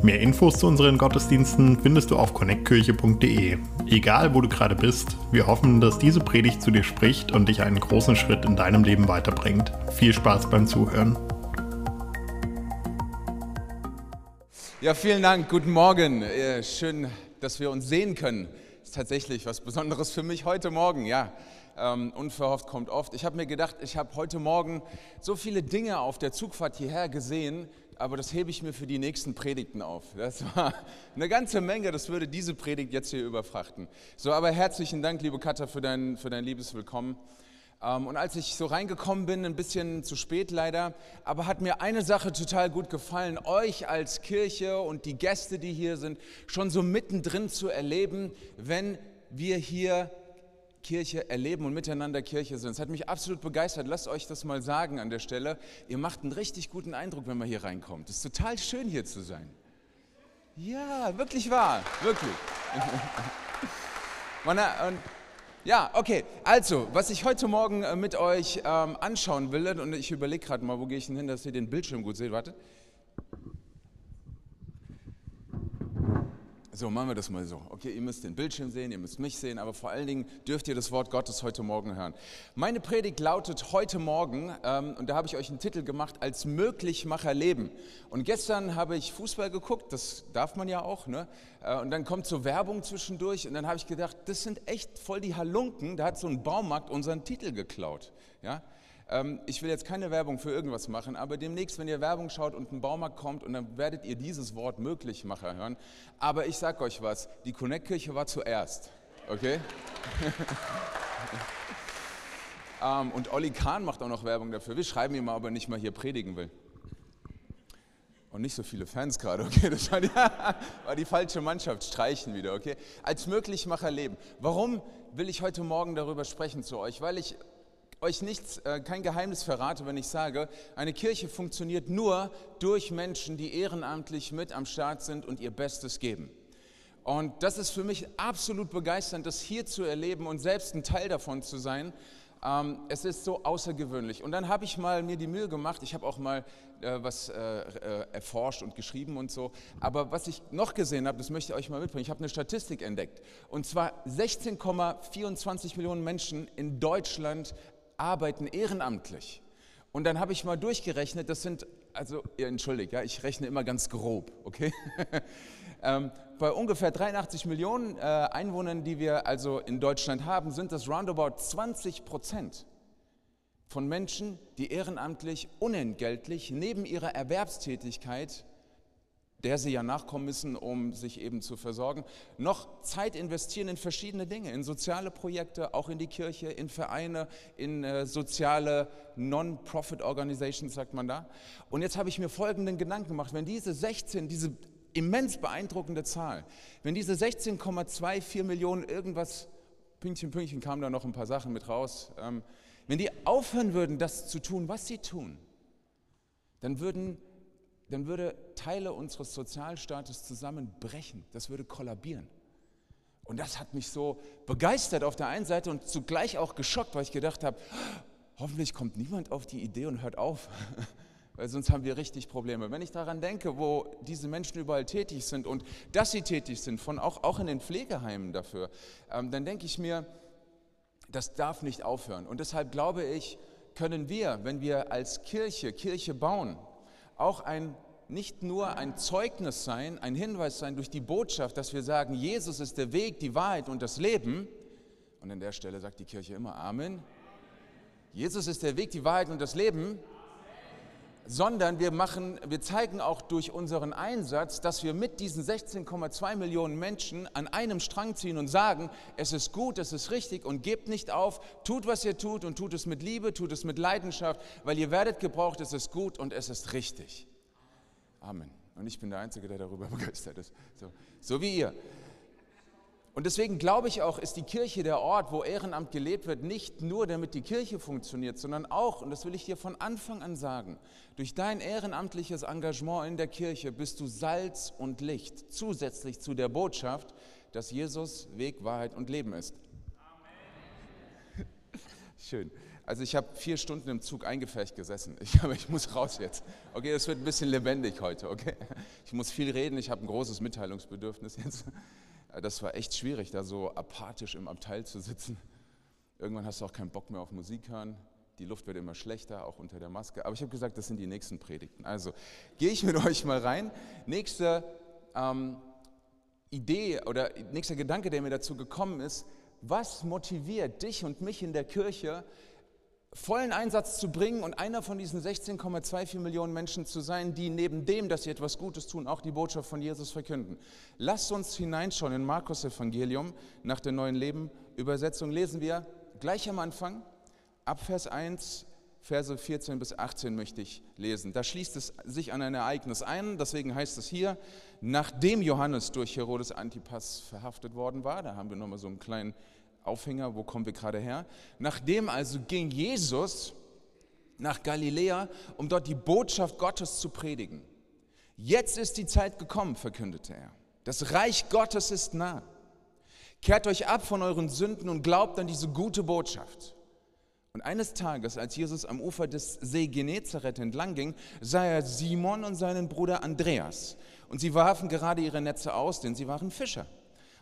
Mehr Infos zu unseren Gottesdiensten findest du auf connectkirche.de. Egal, wo du gerade bist, wir hoffen, dass diese Predigt zu dir spricht und dich einen großen Schritt in deinem Leben weiterbringt. Viel Spaß beim Zuhören. Ja, vielen Dank. Guten Morgen. Schön, dass wir uns sehen können. Ist tatsächlich was Besonderes für mich heute Morgen. Ja, ähm, unverhofft kommt oft. Ich habe mir gedacht, ich habe heute Morgen so viele Dinge auf der Zugfahrt hierher gesehen, aber das hebe ich mir für die nächsten Predigten auf. Das war eine ganze Menge, das würde diese Predigt jetzt hier überfrachten. So, aber herzlichen Dank, liebe Katha, für dein, für dein liebes Willkommen. Ähm, und als ich so reingekommen bin, ein bisschen zu spät leider, aber hat mir eine Sache total gut gefallen, euch als Kirche und die Gäste, die hier sind, schon so mittendrin zu erleben, wenn wir hier Kirche erleben und miteinander Kirche sind. Es hat mich absolut begeistert. Lasst euch das mal sagen an der Stelle. Ihr macht einen richtig guten Eindruck, wenn man hier reinkommt. Es ist total schön hier zu sein. Ja, wirklich wahr, wirklich. ja, okay. Also, was ich heute Morgen äh, mit euch ähm, anschauen will, und ich überlege gerade mal, wo gehe ich denn hin, dass ihr den Bildschirm gut seht. Wartet. So, machen wir das mal so. Okay, ihr müsst den Bildschirm sehen, ihr müsst mich sehen, aber vor allen Dingen dürft ihr das Wort Gottes heute Morgen hören. Meine Predigt lautet heute Morgen, ähm, und da habe ich euch einen Titel gemacht, als Möglichmacher leben. Und gestern habe ich Fußball geguckt, das darf man ja auch, ne? Äh, und dann kommt so Werbung zwischendurch und dann habe ich gedacht, das sind echt voll die Halunken, da hat so ein Baumarkt unseren Titel geklaut. Ja? Ähm, ich will jetzt keine Werbung für irgendwas machen, aber demnächst, wenn ihr Werbung schaut und ein Baumarkt kommt und dann werdet ihr dieses Wort Möglichmacher hören. Aber ich sag euch was, die Connect-Kirche war zuerst, okay? ähm, und Olli Kahn macht auch noch Werbung dafür. Wir schreiben ihm mal, ob er nicht mal hier predigen will. Und nicht so viele Fans gerade, okay? Das war die, war die, falsche Mannschaft, streichen wieder, okay? Als Möglichmacher leben. Warum will ich heute Morgen darüber sprechen zu euch? Weil ich euch nichts, äh, kein Geheimnis verrate, wenn ich sage, eine Kirche funktioniert nur durch Menschen, die ehrenamtlich mit am Start sind und ihr Bestes geben. Und das ist für mich absolut begeisternd, das hier zu erleben und selbst ein Teil davon zu sein. Ähm, es ist so außergewöhnlich. Und dann habe ich mal mir die Mühe gemacht, ich habe auch mal äh, was äh, erforscht und geschrieben und so. Aber was ich noch gesehen habe, das möchte ich euch mal mitbringen. Ich habe eine Statistik entdeckt. Und zwar 16,24 Millionen Menschen in Deutschland arbeiten ehrenamtlich. Und dann habe ich mal durchgerechnet, das sind, also entschuldigt, ja, ich rechne immer ganz grob, okay? ähm, bei ungefähr 83 Millionen äh, Einwohnern, die wir also in Deutschland haben, sind das roundabout 20 Prozent von Menschen, die ehrenamtlich, unentgeltlich neben ihrer Erwerbstätigkeit der sie ja nachkommen müssen, um sich eben zu versorgen, noch Zeit investieren in verschiedene Dinge, in soziale Projekte, auch in die Kirche, in Vereine, in äh, soziale Non-Profit-Organizations, sagt man da. Und jetzt habe ich mir folgenden Gedanken gemacht, wenn diese 16, diese immens beeindruckende Zahl, wenn diese 16,24 Millionen irgendwas, Pünktchen, Pünktchen kamen da noch ein paar Sachen mit raus, ähm, wenn die aufhören würden, das zu tun, was sie tun, dann würden dann würde Teile unseres Sozialstaates zusammenbrechen. Das würde kollabieren. Und das hat mich so begeistert auf der einen Seite und zugleich auch geschockt, weil ich gedacht habe, hoffentlich kommt niemand auf die Idee und hört auf, weil sonst haben wir richtig Probleme. Wenn ich daran denke, wo diese Menschen überall tätig sind und dass sie tätig sind, von auch, auch in den Pflegeheimen dafür, ähm, dann denke ich mir, das darf nicht aufhören. Und deshalb glaube ich, können wir, wenn wir als Kirche Kirche bauen, auch ein, nicht nur ein Zeugnis sein, ein Hinweis sein durch die Botschaft, dass wir sagen, Jesus ist der Weg, die Wahrheit und das Leben. Und an der Stelle sagt die Kirche immer Amen. Jesus ist der Weg, die Wahrheit und das Leben sondern wir, machen, wir zeigen auch durch unseren Einsatz, dass wir mit diesen 16,2 Millionen Menschen an einem Strang ziehen und sagen, es ist gut, es ist richtig und gebt nicht auf, tut, was ihr tut und tut es mit Liebe, tut es mit Leidenschaft, weil ihr werdet gebraucht, es ist gut und es ist richtig. Amen. Und ich bin der Einzige, der darüber begeistert ist. So, so wie ihr. Und deswegen glaube ich auch, ist die Kirche der Ort, wo Ehrenamt gelebt wird, nicht nur damit die Kirche funktioniert, sondern auch, und das will ich dir von Anfang an sagen, durch dein ehrenamtliches Engagement in der Kirche bist du Salz und Licht, zusätzlich zu der Botschaft, dass Jesus Weg, Wahrheit und Leben ist. Amen. Schön. Also ich habe vier Stunden im Zug eingefärbt gesessen. Ich, aber ich muss raus jetzt. Okay, das wird ein bisschen lebendig heute. Okay, ich muss viel reden. Ich habe ein großes Mitteilungsbedürfnis jetzt. Das war echt schwierig, da so apathisch im Abteil zu sitzen. Irgendwann hast du auch keinen Bock mehr auf Musik hören. Die Luft wird immer schlechter, auch unter der Maske. Aber ich habe gesagt, das sind die nächsten Predigten. Also gehe ich mit euch mal rein. Nächste ähm, Idee oder nächster Gedanke, der mir dazu gekommen ist, was motiviert dich und mich in der Kirche, vollen Einsatz zu bringen und einer von diesen 16,24 Millionen Menschen zu sein, die neben dem, dass sie etwas Gutes tun, auch die Botschaft von Jesus verkünden. Lasst uns hineinschauen in Markus Evangelium nach der neuen Leben Übersetzung lesen wir gleich am Anfang ab Vers 1 Verse 14 bis 18 möchte ich lesen. Da schließt es sich an ein Ereignis ein, deswegen heißt es hier, nachdem Johannes durch Herodes Antipas verhaftet worden war, da haben wir nochmal so einen kleinen Aufhänger, wo kommen wir gerade her? Nachdem also ging Jesus nach Galiläa, um dort die Botschaft Gottes zu predigen. Jetzt ist die Zeit gekommen, verkündete er. Das Reich Gottes ist nah. Kehrt euch ab von euren Sünden und glaubt an diese gute Botschaft. Und eines Tages, als Jesus am Ufer des See Genezareth entlang ging, sah er Simon und seinen Bruder Andreas. Und sie warfen gerade ihre Netze aus, denn sie waren Fischer.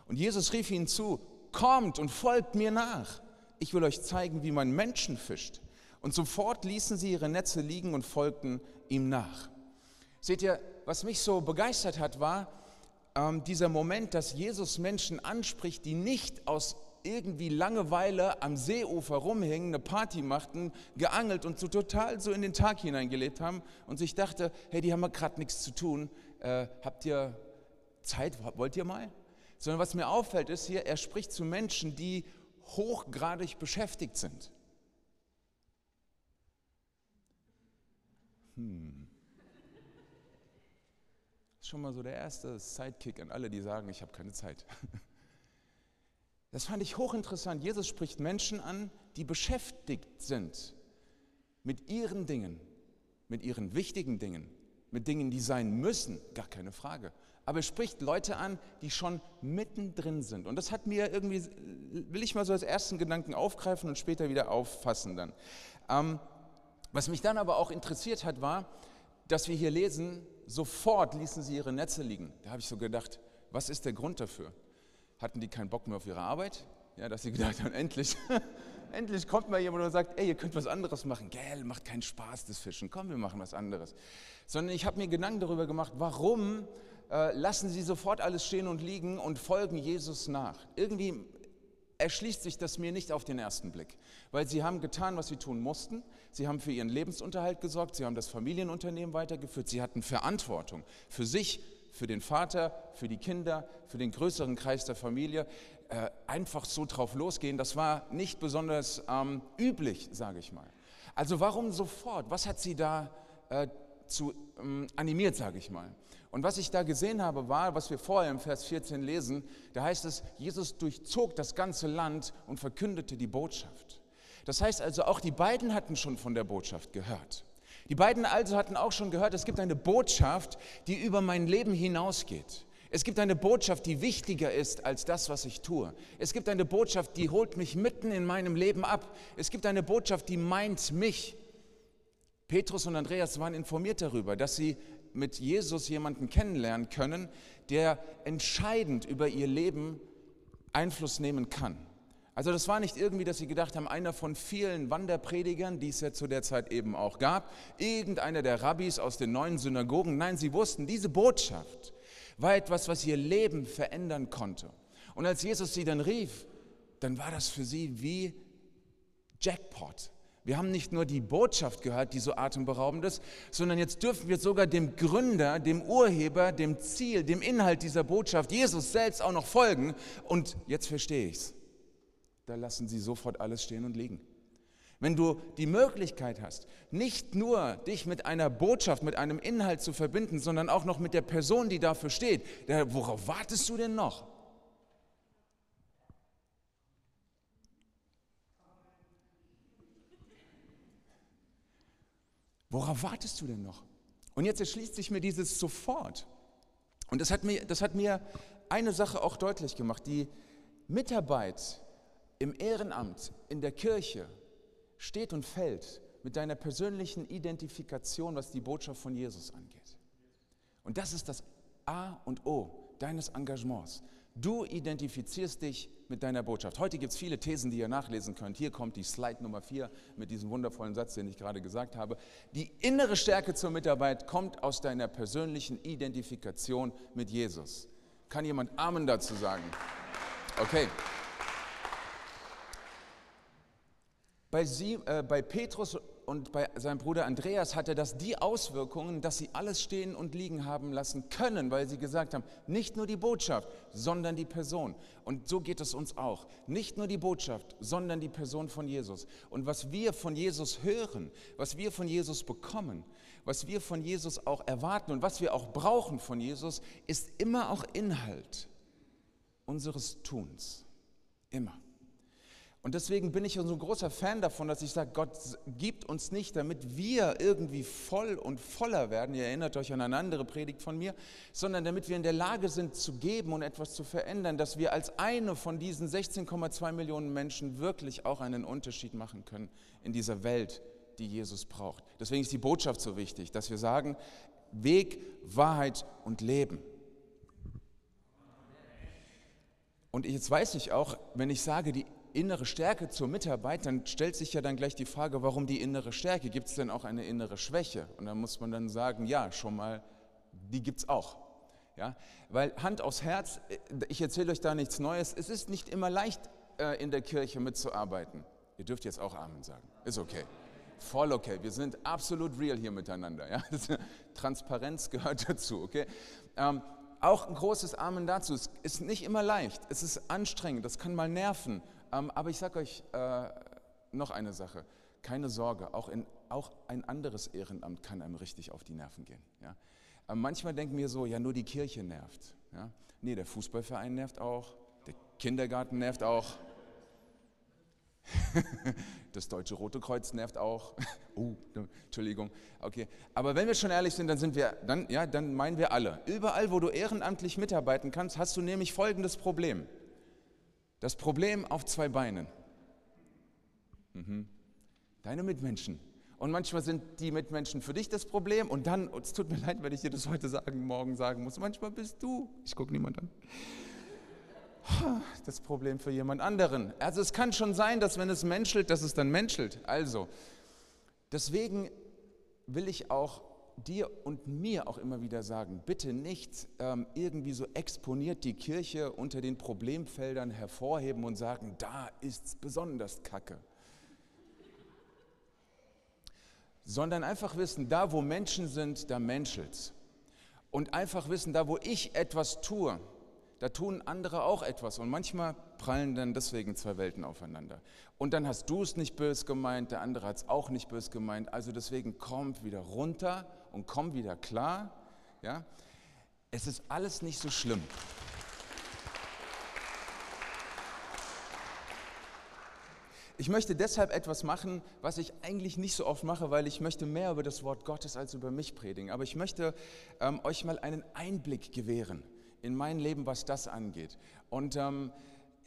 Und Jesus rief ihnen zu, kommt und folgt mir nach. Ich will euch zeigen, wie man Menschen fischt. Und sofort ließen sie ihre Netze liegen und folgten ihm nach. Seht ihr, was mich so begeistert hat, war ähm, dieser Moment, dass Jesus Menschen anspricht, die nicht aus irgendwie Langeweile am Seeufer rumhängen, eine Party machten, geangelt und so total so in den Tag hineingelebt haben und sich dachte, hey, die haben ja gerade nichts zu tun. Äh, habt ihr Zeit? Wollt ihr mal? Sondern was mir auffällt ist hier, er spricht zu Menschen, die hochgradig beschäftigt sind. Hm. Das ist schon mal so der erste Sidekick an alle, die sagen, ich habe keine Zeit. Das fand ich hochinteressant. Jesus spricht Menschen an, die beschäftigt sind mit ihren Dingen, mit ihren wichtigen Dingen, mit Dingen, die sein müssen, gar keine Frage aber spricht Leute an, die schon mittendrin sind. Und das hat mir irgendwie, will ich mal so als ersten Gedanken aufgreifen und später wieder auffassen dann. Ähm, was mich dann aber auch interessiert hat, war, dass wir hier lesen, sofort ließen sie ihre Netze liegen. Da habe ich so gedacht, was ist der Grund dafür? Hatten die keinen Bock mehr auf ihre Arbeit? Ja, dass sie gedacht haben, endlich, endlich kommt mal jemand und sagt, ey, ihr könnt was anderes machen. Gell, macht keinen Spaß, das Fischen. Komm, wir machen was anderes. Sondern ich habe mir Gedanken darüber gemacht, warum äh, lassen sie sofort alles stehen und liegen und folgen Jesus nach. Irgendwie erschließt sich das mir nicht auf den ersten Blick, weil sie haben getan, was sie tun mussten. Sie haben für ihren Lebensunterhalt gesorgt, sie haben das Familienunternehmen weitergeführt, sie hatten Verantwortung für sich, für den Vater, für die Kinder, für den größeren Kreis der Familie. Äh, einfach so drauf losgehen, das war nicht besonders ähm, üblich, sage ich mal. Also warum sofort? Was hat sie da äh, zu ähm, animiert, sage ich mal? Und was ich da gesehen habe, war, was wir vorher im Vers 14 lesen, da heißt es, Jesus durchzog das ganze Land und verkündete die Botschaft. Das heißt also, auch die beiden hatten schon von der Botschaft gehört. Die beiden also hatten auch schon gehört, es gibt eine Botschaft, die über mein Leben hinausgeht. Es gibt eine Botschaft, die wichtiger ist als das, was ich tue. Es gibt eine Botschaft, die holt mich mitten in meinem Leben ab. Es gibt eine Botschaft, die meint mich. Petrus und Andreas waren informiert darüber, dass sie mit Jesus jemanden kennenlernen können, der entscheidend über ihr Leben Einfluss nehmen kann. Also das war nicht irgendwie, dass sie gedacht haben, einer von vielen Wanderpredigern, die es ja zu der Zeit eben auch gab, irgendeiner der Rabbis aus den neuen Synagogen. Nein, sie wussten, diese Botschaft war etwas, was ihr Leben verändern konnte. Und als Jesus sie dann rief, dann war das für sie wie Jackpot. Wir haben nicht nur die Botschaft gehört, die so atemberaubend ist, sondern jetzt dürfen wir sogar dem Gründer, dem Urheber, dem Ziel, dem Inhalt dieser Botschaft, Jesus selbst auch noch folgen. Und jetzt verstehe ich es. Da lassen sie sofort alles stehen und liegen. Wenn du die Möglichkeit hast, nicht nur dich mit einer Botschaft, mit einem Inhalt zu verbinden, sondern auch noch mit der Person, die dafür steht, worauf wartest du denn noch? Worauf wartest du denn noch? Und jetzt erschließt sich mir dieses sofort. Und das hat mir, das hat mir eine Sache auch deutlich gemacht. Die Mitarbeit im Ehrenamt, in der Kirche, steht und fällt mit deiner persönlichen Identifikation, was die Botschaft von Jesus angeht. Und das ist das A und O deines Engagements. Du identifizierst dich mit deiner Botschaft. Heute gibt es viele Thesen, die ihr nachlesen könnt. Hier kommt die Slide Nummer 4 mit diesem wundervollen Satz, den ich gerade gesagt habe. Die innere Stärke zur Mitarbeit kommt aus deiner persönlichen Identifikation mit Jesus. Kann jemand Amen dazu sagen? Okay. Bei, sie, äh, bei Petrus und bei seinem Bruder Andreas hatte das die Auswirkungen, dass sie alles stehen und liegen haben lassen können, weil sie gesagt haben, nicht nur die Botschaft, sondern die Person. Und so geht es uns auch. Nicht nur die Botschaft, sondern die Person von Jesus. Und was wir von Jesus hören, was wir von Jesus bekommen, was wir von Jesus auch erwarten und was wir auch brauchen von Jesus, ist immer auch Inhalt unseres Tuns. Immer. Und deswegen bin ich so ein großer Fan davon, dass ich sage, Gott gibt uns nicht, damit wir irgendwie voll und voller werden, ihr erinnert euch an eine andere Predigt von mir, sondern damit wir in der Lage sind zu geben und etwas zu verändern, dass wir als eine von diesen 16,2 Millionen Menschen wirklich auch einen Unterschied machen können in dieser Welt, die Jesus braucht. Deswegen ist die Botschaft so wichtig, dass wir sagen, Weg, Wahrheit und Leben. Und jetzt weiß ich auch, wenn ich sage, die innere Stärke zur Mitarbeit, dann stellt sich ja dann gleich die Frage, warum die innere Stärke? Gibt es denn auch eine innere Schwäche? Und dann muss man dann sagen, ja, schon mal, die gibt es auch. Ja? Weil Hand aufs Herz, ich erzähle euch da nichts Neues, es ist nicht immer leicht, äh, in der Kirche mitzuarbeiten. Ihr dürft jetzt auch Amen sagen, ist okay. Voll okay, wir sind absolut real hier miteinander. Ja? Transparenz gehört dazu, okay? Ähm, auch ein großes Amen dazu. Es ist nicht immer leicht, es ist anstrengend, das kann mal nerven. Ähm, aber ich sage euch äh, noch eine Sache. Keine Sorge, auch, in, auch ein anderes Ehrenamt kann einem richtig auf die Nerven gehen. Ja? Ähm, manchmal denken wir so, ja, nur die Kirche nervt. Ja? Nee, der Fußballverein nervt auch, der Kindergarten nervt auch. Das Deutsche Rote Kreuz nervt auch. Oh, Entschuldigung. Okay. Aber wenn wir schon ehrlich sind, dann sind wir, dann, ja, dann meinen wir alle. Überall, wo du ehrenamtlich mitarbeiten kannst, hast du nämlich folgendes Problem. Das Problem auf zwei Beinen. Mhm. Deine Mitmenschen. Und manchmal sind die Mitmenschen für dich das Problem und dann, es tut mir leid, wenn ich dir das heute sagen, morgen sagen muss, manchmal bist du, ich gucke niemand an, das Problem für jemand anderen. Also es kann schon sein, dass wenn es menschelt, dass es dann menschelt. Also, deswegen will ich auch dir und mir auch immer wieder sagen, bitte nicht ähm, irgendwie so exponiert die Kirche unter den Problemfeldern hervorheben und sagen, da ist es besonders kacke. Sondern einfach wissen, da wo Menschen sind, da menschelt's. Und einfach wissen, da wo ich etwas tue, da tun andere auch etwas und manchmal prallen dann deswegen zwei Welten aufeinander. Und dann hast du es nicht bös gemeint, der andere hat es auch nicht bös gemeint, also deswegen kommt wieder runter und komm wieder klar. Ja? Es ist alles nicht so schlimm. Ich möchte deshalb etwas machen, was ich eigentlich nicht so oft mache, weil ich möchte mehr über das Wort Gottes als über mich predigen. Aber ich möchte ähm, euch mal einen Einblick gewähren in mein Leben, was das angeht. Und ähm,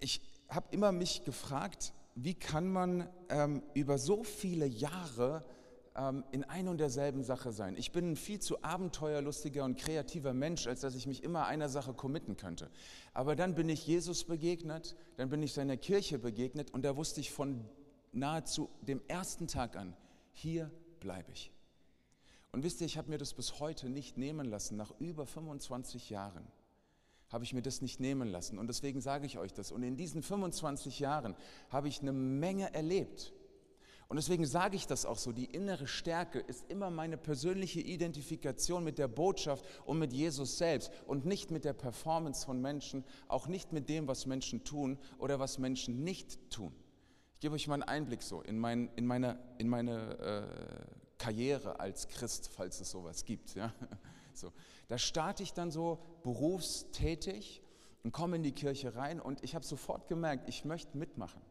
ich habe immer mich gefragt, wie kann man ähm, über so viele Jahre in ein und derselben Sache sein. Ich bin ein viel zu abenteuerlustiger und kreativer Mensch, als dass ich mich immer einer Sache committen könnte. Aber dann bin ich Jesus begegnet, dann bin ich seiner Kirche begegnet und da wusste ich von nahezu dem ersten Tag an, hier bleibe ich. Und wisst ihr, ich habe mir das bis heute nicht nehmen lassen, nach über 25 Jahren habe ich mir das nicht nehmen lassen. Und deswegen sage ich euch das. Und in diesen 25 Jahren habe ich eine Menge erlebt. Und deswegen sage ich das auch so. Die innere Stärke ist immer meine persönliche Identifikation mit der Botschaft und mit Jesus selbst und nicht mit der Performance von Menschen, auch nicht mit dem, was Menschen tun oder was Menschen nicht tun. Ich gebe euch mal einen Einblick so in, mein, in meine, in meine äh, Karriere als Christ, falls es sowas gibt. Ja? So. Da starte ich dann so berufstätig und komme in die Kirche rein und ich habe sofort gemerkt, ich möchte mitmachen.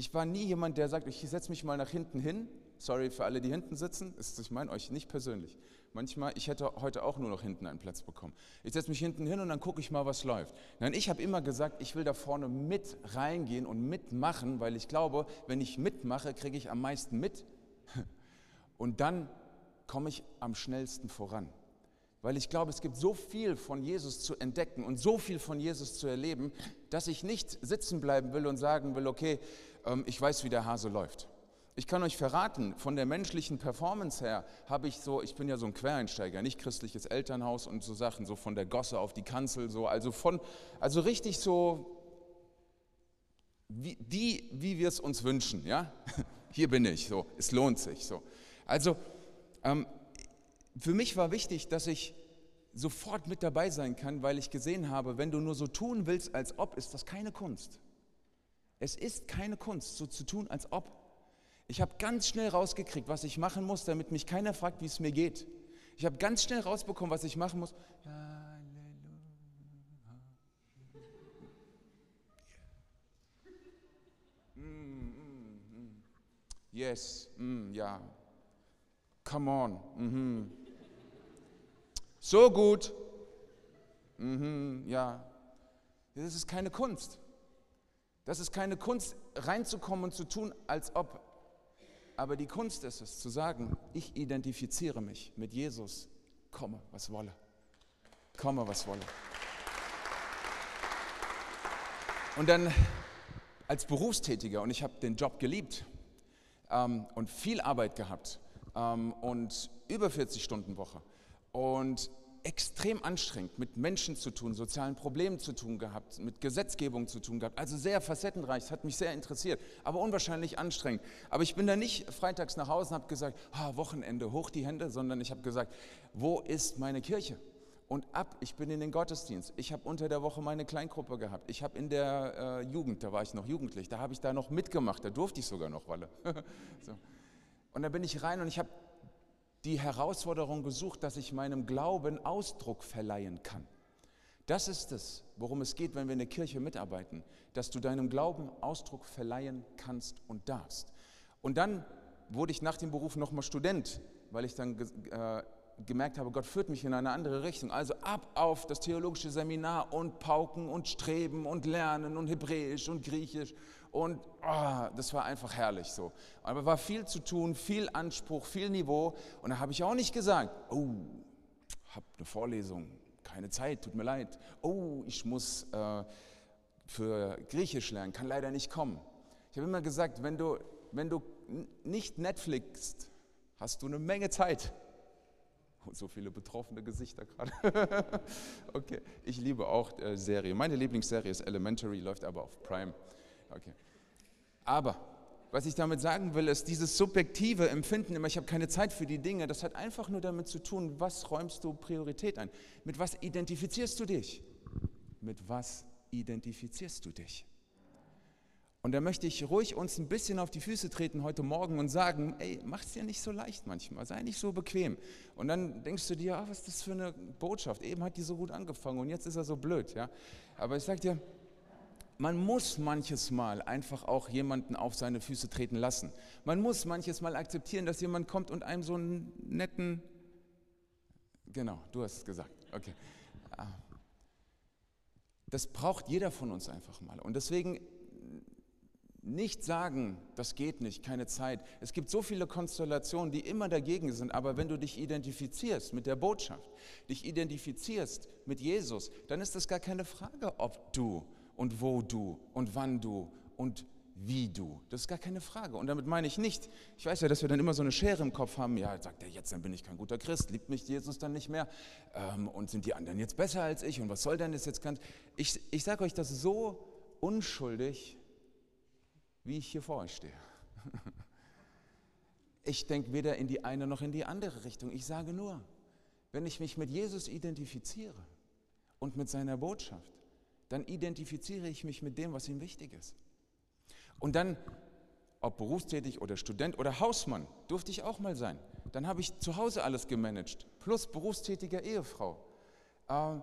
Ich war nie jemand, der sagt, ich setze mich mal nach hinten hin Sorry für alle, die hinten sitzen. Ich meine euch nicht persönlich. Manchmal, ich hätte heute auch nur noch hinten einen Platz bekommen. Ich setze mich hinten hin und dann gucke ich mal, was läuft. Nein, ich habe immer gesagt, ich will da vorne mit reingehen und mitmachen, weil ich glaube, wenn ich mitmache, kriege ich am meisten mit. Und dann komme ich am schnellsten voran. Weil ich glaube, es gibt so viel von Jesus zu entdecken und so viel von Jesus zu erleben, dass ich nicht sitzen bleiben will und sagen will, okay, ich weiß, wie der Hase läuft. Ich kann euch verraten, von der menschlichen Performance her habe ich so, ich bin ja so ein Quereinsteiger, nicht christliches Elternhaus und so Sachen, so von der Gosse auf die Kanzel, so, also von, also richtig so, wie, die, wie wir es uns wünschen, ja. Hier bin ich, so, es lohnt sich, so. Also, ähm, für mich war wichtig, dass ich sofort mit dabei sein kann, weil ich gesehen habe, wenn du nur so tun willst, als ob, ist das keine Kunst. Es ist keine Kunst, so zu tun, als ob. Ich habe ganz schnell rausgekriegt, was ich machen muss, damit mich keiner fragt, wie es mir geht. Ich habe ganz schnell rausbekommen, was ich machen muss. Mm, mm, mm. Yes, mm, ja. Come on. Mhm. So gut. Mhm, ja. Das ist keine Kunst. Das ist keine Kunst, reinzukommen und zu tun, als ob. Aber die Kunst ist es, zu sagen, ich identifiziere mich mit Jesus, komme, was wolle. Komme, was wolle. Und dann als Berufstätiger, und ich habe den Job geliebt ähm, und viel Arbeit gehabt ähm, und über 40 Stunden Woche. Und extrem anstrengend, mit Menschen zu tun, sozialen Problemen zu tun gehabt, mit Gesetzgebung zu tun gehabt. Also sehr facettenreich, es hat mich sehr interessiert, aber unwahrscheinlich anstrengend. Aber ich bin da nicht freitags nach Hause und habe gesagt, ah, Wochenende, hoch die Hände, sondern ich habe gesagt, wo ist meine Kirche? Und ab, ich bin in den Gottesdienst. Ich habe unter der Woche meine Kleingruppe gehabt. Ich habe in der äh, Jugend, da war ich noch jugendlich, da habe ich da noch mitgemacht, da durfte ich sogar noch, Walle. so. Und da bin ich rein und ich habe die Herausforderung gesucht, dass ich meinem Glauben Ausdruck verleihen kann. Das ist es, worum es geht, wenn wir in der Kirche mitarbeiten, dass du deinem Glauben Ausdruck verleihen kannst und darfst. Und dann wurde ich nach dem Beruf nochmal Student, weil ich dann äh, gemerkt habe, Gott führt mich in eine andere Richtung. Also ab auf das theologische Seminar und Pauken und Streben und Lernen und Hebräisch und Griechisch und oh, das war einfach herrlich so. Aber war viel zu tun, viel Anspruch, viel Niveau. Und da habe ich auch nicht gesagt, oh, habe eine Vorlesung, keine Zeit, tut mir leid. Oh, ich muss äh, für Griechisch lernen, kann leider nicht kommen. Ich habe immer gesagt, wenn du, wenn du nicht Netflixst, hast du eine Menge Zeit. Oh, so viele betroffene Gesichter gerade. okay, ich liebe auch äh, Serie. Meine Lieblingsserie ist Elementary, läuft aber auf Prime. Okay. Aber was ich damit sagen will, ist dieses subjektive Empfinden, immer ich habe keine Zeit für die Dinge, das hat einfach nur damit zu tun, was räumst du Priorität ein? Mit was identifizierst du dich? Mit was identifizierst du dich? Und da möchte ich ruhig uns ein bisschen auf die Füße treten heute Morgen und sagen, ey, mach es dir nicht so leicht manchmal, sei nicht so bequem. Und dann denkst du dir, ach, was ist das für eine Botschaft? Eben hat die so gut angefangen und jetzt ist er so blöd, ja? Aber ich sage dir, man muss manches Mal einfach auch jemanden auf seine Füße treten lassen. Man muss manches Mal akzeptieren, dass jemand kommt und einem so einen netten, genau, du hast es gesagt, okay. Ah. Das braucht jeder von uns einfach mal. Und deswegen nicht sagen, das geht nicht, keine Zeit. Es gibt so viele Konstellationen, die immer dagegen sind, aber wenn du dich identifizierst mit der Botschaft, dich identifizierst mit Jesus, dann ist es gar keine Frage, ob du und wo du und wann du und wie du. Das ist gar keine Frage. Und damit meine ich nicht, ich weiß ja, dass wir dann immer so eine Schere im Kopf haben, ja, sagt er jetzt, dann bin ich kein guter Christ, liebt mich Jesus dann nicht mehr ähm, und sind die anderen jetzt besser als ich und was soll denn das jetzt ganz. Ich, ich sage euch das so unschuldig, wie ich hier vor euch stehe. Ich denke weder in die eine noch in die andere Richtung. Ich sage nur, wenn ich mich mit Jesus identifiziere und mit seiner Botschaft, dann identifiziere ich mich mit dem, was ihm wichtig ist. Und dann, ob berufstätig oder Student oder Hausmann, durfte ich auch mal sein. Dann habe ich zu Hause alles gemanagt, plus berufstätiger Ehefrau. Ähm,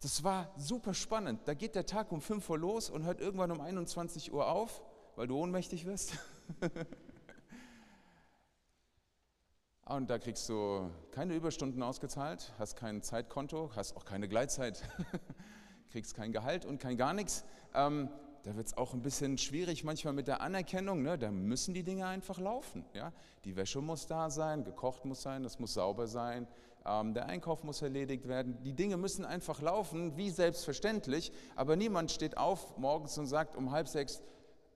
das war super spannend. Da geht der Tag um 5 Uhr los und hört irgendwann um 21 Uhr auf, weil du ohnmächtig wirst. Und da kriegst du keine Überstunden ausgezahlt, hast kein Zeitkonto, hast auch keine Gleitzeit, kriegst kein Gehalt und kein gar nichts. Ähm, da wird es auch ein bisschen schwierig manchmal mit der Anerkennung. Ne? Da müssen die Dinge einfach laufen. Ja? Die Wäsche muss da sein, gekocht muss sein, das muss sauber sein, ähm, der Einkauf muss erledigt werden. Die Dinge müssen einfach laufen, wie selbstverständlich. Aber niemand steht auf morgens und sagt um halb sechs,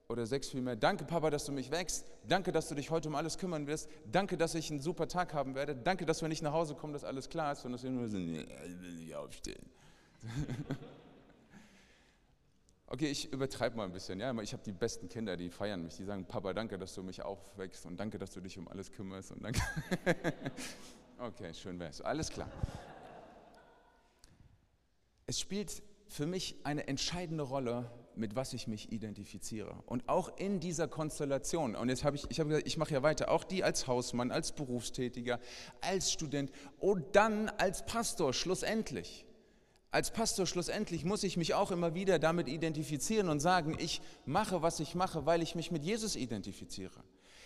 oder sechs vielmehr, danke Papa, dass du mich wächst, danke, dass du dich heute um alles kümmern wirst, danke, dass ich einen super Tag haben werde, danke, dass wenn ich nach Hause komme, dass alles klar ist und dass wir nur so, nee, ich will nicht aufstehen. okay, ich übertreibe mal ein bisschen, ja, ich habe die besten Kinder, die feiern mich, die sagen, Papa, danke, dass du mich aufwächst und danke, dass du dich um alles kümmerst und danke. okay, schön wär's, alles klar. Es spielt für mich eine entscheidende Rolle, mit was ich mich identifiziere. Und auch in dieser Konstellation, und jetzt habe ich, ich habe gesagt, ich mache ja weiter, auch die als Hausmann, als Berufstätiger, als Student und dann als Pastor schlussendlich. Als Pastor schlussendlich muss ich mich auch immer wieder damit identifizieren und sagen, ich mache, was ich mache, weil ich mich mit Jesus identifiziere.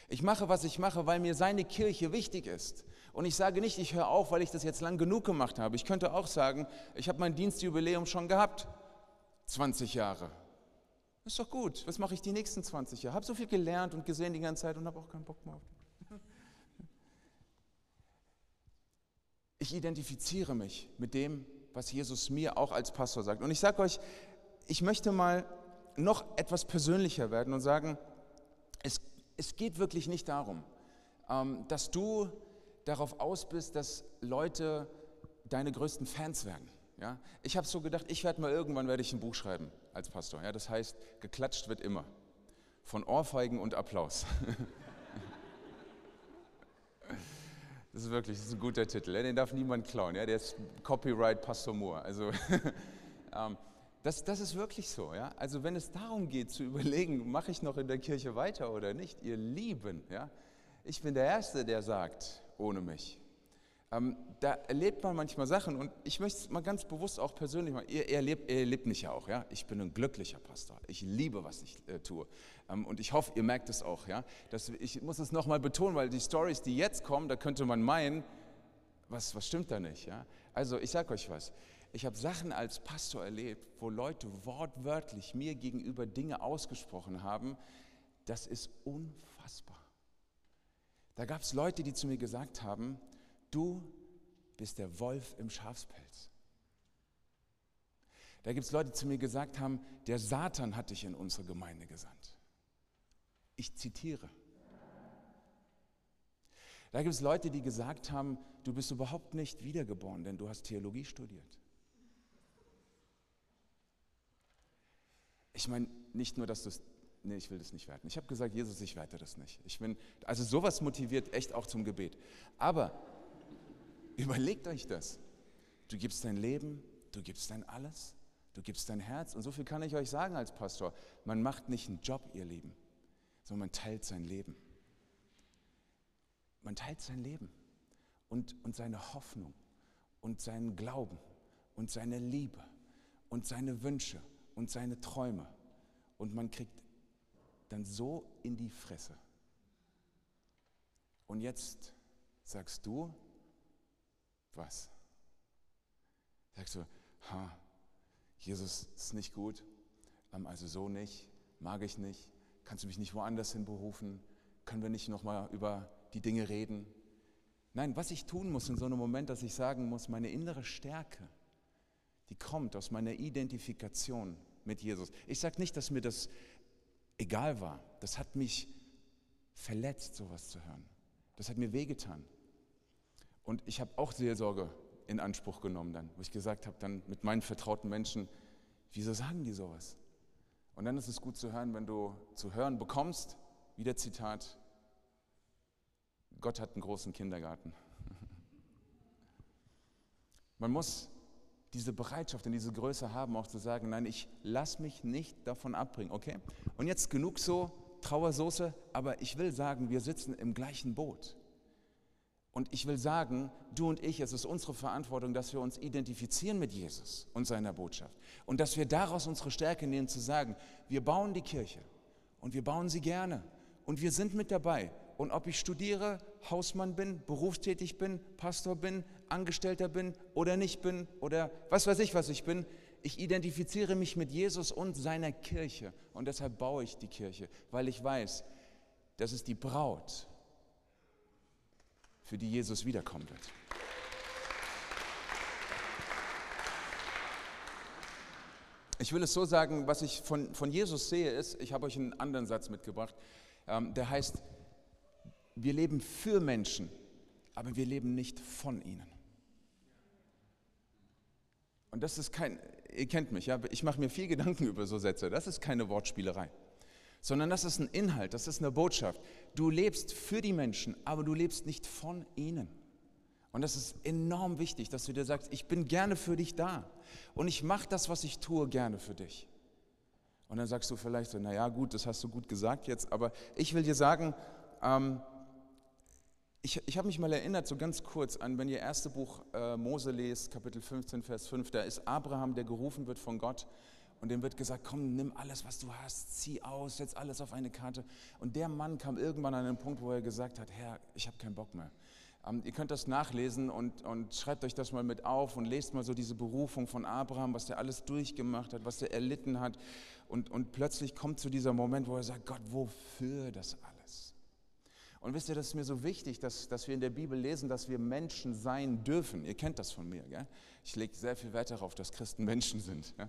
Ich mache, was ich mache, weil mir seine Kirche wichtig ist. Und ich sage nicht, ich höre auf, weil ich das jetzt lang genug gemacht habe. Ich könnte auch sagen, ich habe mein Dienstjubiläum schon gehabt. 20 Jahre. Ist doch gut. Was mache ich die nächsten 20 Jahre? Habe so viel gelernt und gesehen die ganze Zeit und habe auch keinen Bock mehr auf. Ich identifiziere mich mit dem, was Jesus mir auch als Pastor sagt. Und ich sage euch, ich möchte mal noch etwas persönlicher werden und sagen, es, es geht wirklich nicht darum, ähm, dass du darauf aus bist, dass Leute deine größten Fans werden. Ja? Ich habe so gedacht, ich werde mal irgendwann werde ich ein Buch schreiben als Pastor. Ja? Das heißt, geklatscht wird immer. Von Ohrfeigen und Applaus. Das ist wirklich das ist ein guter Titel. Den darf niemand klauen. Ja? Der ist Copyright Pastor Moore. Also, ähm, das, das ist wirklich so. Ja? Also wenn es darum geht zu überlegen, mache ich noch in der Kirche weiter oder nicht, ihr Lieben, ja? ich bin der Erste, der sagt, ohne mich. Ähm, da erlebt man manchmal Sachen und ich möchte es mal ganz bewusst auch persönlich machen. Ihr, erlebt, ihr erlebt mich ja auch, ja. Ich bin ein glücklicher Pastor. Ich liebe, was ich äh, tue. Ähm, und ich hoffe, ihr merkt es auch, ja. Das, ich muss es nochmal betonen, weil die Stories, die jetzt kommen, da könnte man meinen, was, was stimmt da nicht, ja. Also ich sage euch was. Ich habe Sachen als Pastor erlebt, wo Leute wortwörtlich mir gegenüber Dinge ausgesprochen haben. Das ist unfassbar. Da gab es Leute, die zu mir gesagt haben, du bist der Wolf im Schafspelz. Da gibt es Leute, die zu mir gesagt haben, der Satan hat dich in unsere Gemeinde gesandt. Ich zitiere. Da gibt es Leute, die gesagt haben, du bist überhaupt nicht wiedergeboren, denn du hast Theologie studiert. Ich meine nicht nur, dass du es, nee, ich will das nicht werten. Ich habe gesagt, Jesus, ich werte das nicht. Ich bin, also sowas motiviert echt auch zum Gebet. Aber Überlegt euch das. Du gibst dein Leben, du gibst dein alles, du gibst dein Herz. Und so viel kann ich euch sagen als Pastor. Man macht nicht einen Job, ihr Lieben, sondern man teilt sein Leben. Man teilt sein Leben und, und seine Hoffnung und seinen Glauben und seine Liebe und seine Wünsche und seine Träume. Und man kriegt dann so in die Fresse. Und jetzt sagst du, was? Sagst du, ha, Jesus ist nicht gut, ähm, also so nicht, mag ich nicht, kannst du mich nicht woanders hin berufen, können wir nicht nochmal über die Dinge reden? Nein, was ich tun muss in so einem Moment, dass ich sagen muss, meine innere Stärke, die kommt aus meiner Identifikation mit Jesus. Ich sage nicht, dass mir das egal war. Das hat mich verletzt, sowas zu hören. Das hat mir wehgetan. Und ich habe auch Seelsorge in Anspruch genommen dann, wo ich gesagt habe dann mit meinen vertrauten Menschen, wieso sagen die sowas? Und dann ist es gut zu hören, wenn du zu hören bekommst, wieder Zitat, Gott hat einen großen Kindergarten. Man muss diese Bereitschaft und diese Größe haben, auch zu sagen, nein, ich lasse mich nicht davon abbringen, okay? Und jetzt genug so Trauersoße, aber ich will sagen, wir sitzen im gleichen Boot. Und ich will sagen, du und ich, es ist unsere Verantwortung, dass wir uns identifizieren mit Jesus und seiner Botschaft. Und dass wir daraus unsere Stärke nehmen, zu sagen, wir bauen die Kirche und wir bauen sie gerne und wir sind mit dabei Und ob ich studiere, Hausmann bin, berufstätig bin, Pastor bin, Angestellter bin oder nicht bin oder was weiß ich, was ich bin, ich identifiziere mich mit Jesus und seiner Kirche. Und deshalb baue ich die Kirche, weil ich weiß, das ist die Braut, für die Jesus wiederkommen wird. Ich will es so sagen, was ich von, von Jesus sehe, ist, ich habe euch einen anderen Satz mitgebracht, ähm, der heißt, wir leben für Menschen, aber wir leben nicht von ihnen. Und das ist kein, ihr kennt mich, ja, ich mache mir viel Gedanken über so Sätze, das ist keine Wortspielerei, sondern das ist ein Inhalt, das ist eine Botschaft. Du lebst für die Menschen, aber du lebst nicht von ihnen. Und das ist enorm wichtig, dass du dir sagst, ich bin gerne für dich da und ich mache das, was ich tue, gerne für dich. Und dann sagst du vielleicht so, naja gut, das hast du gut gesagt jetzt, aber ich will dir sagen, ähm, ich, ich habe mich mal erinnert, so ganz kurz an, wenn ihr erste Buch äh, Mose lest, Kapitel 15, Vers 5, da ist Abraham, der gerufen wird von Gott und dem wird gesagt, komm, nimm alles, was du hast, zieh aus, setz alles auf eine Karte. Und der Mann kam irgendwann an einen Punkt, wo er gesagt hat, Herr, ich habe keinen Bock mehr. Ähm, ihr könnt das nachlesen und, und schreibt euch das mal mit auf und lest mal so diese Berufung von Abraham, was der alles durchgemacht hat, was er erlitten hat. Und, und plötzlich kommt zu dieser Moment, wo er sagt, Gott, wofür das alles? Und wisst ihr, das ist mir so wichtig, dass, dass wir in der Bibel lesen, dass wir Menschen sein dürfen. Ihr kennt das von mir. Gell? Ich lege sehr viel Wert darauf, dass Christen Menschen sind. Ja?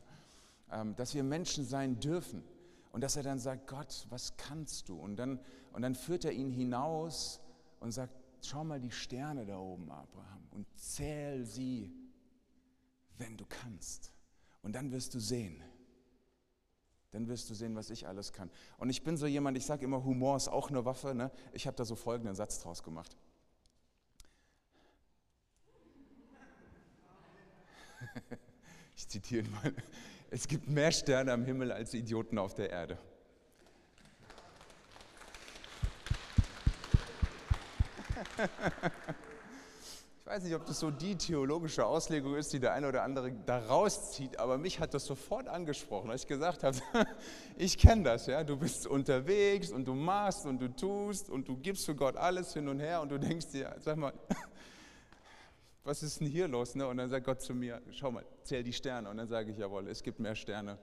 Ähm, dass wir Menschen sein dürfen. Und dass er dann sagt, Gott, was kannst du? Und dann, und dann führt er ihn hinaus und sagt, schau mal die Sterne da oben, Abraham, und zähl sie, wenn du kannst. Und dann wirst du sehen, dann wirst du sehen, was ich alles kann. Und ich bin so jemand, ich sage immer, Humor ist auch eine Waffe. Ne? Ich habe da so folgenden Satz draus gemacht. Ich zitiere mal. Es gibt mehr Sterne am Himmel als Idioten auf der Erde. Ich weiß nicht, ob das so die theologische Auslegung ist, die der eine oder andere da rauszieht, aber mich hat das sofort angesprochen, als ich gesagt habe, ich kenne das, ja, du bist unterwegs und du machst und du tust und du gibst für Gott alles hin und her und du denkst dir, sag mal, was ist denn hier los? Ne? Und dann sagt Gott zu mir, schau mal, zähl die Sterne. Und dann sage ich, jawohl, es gibt mehr Sterne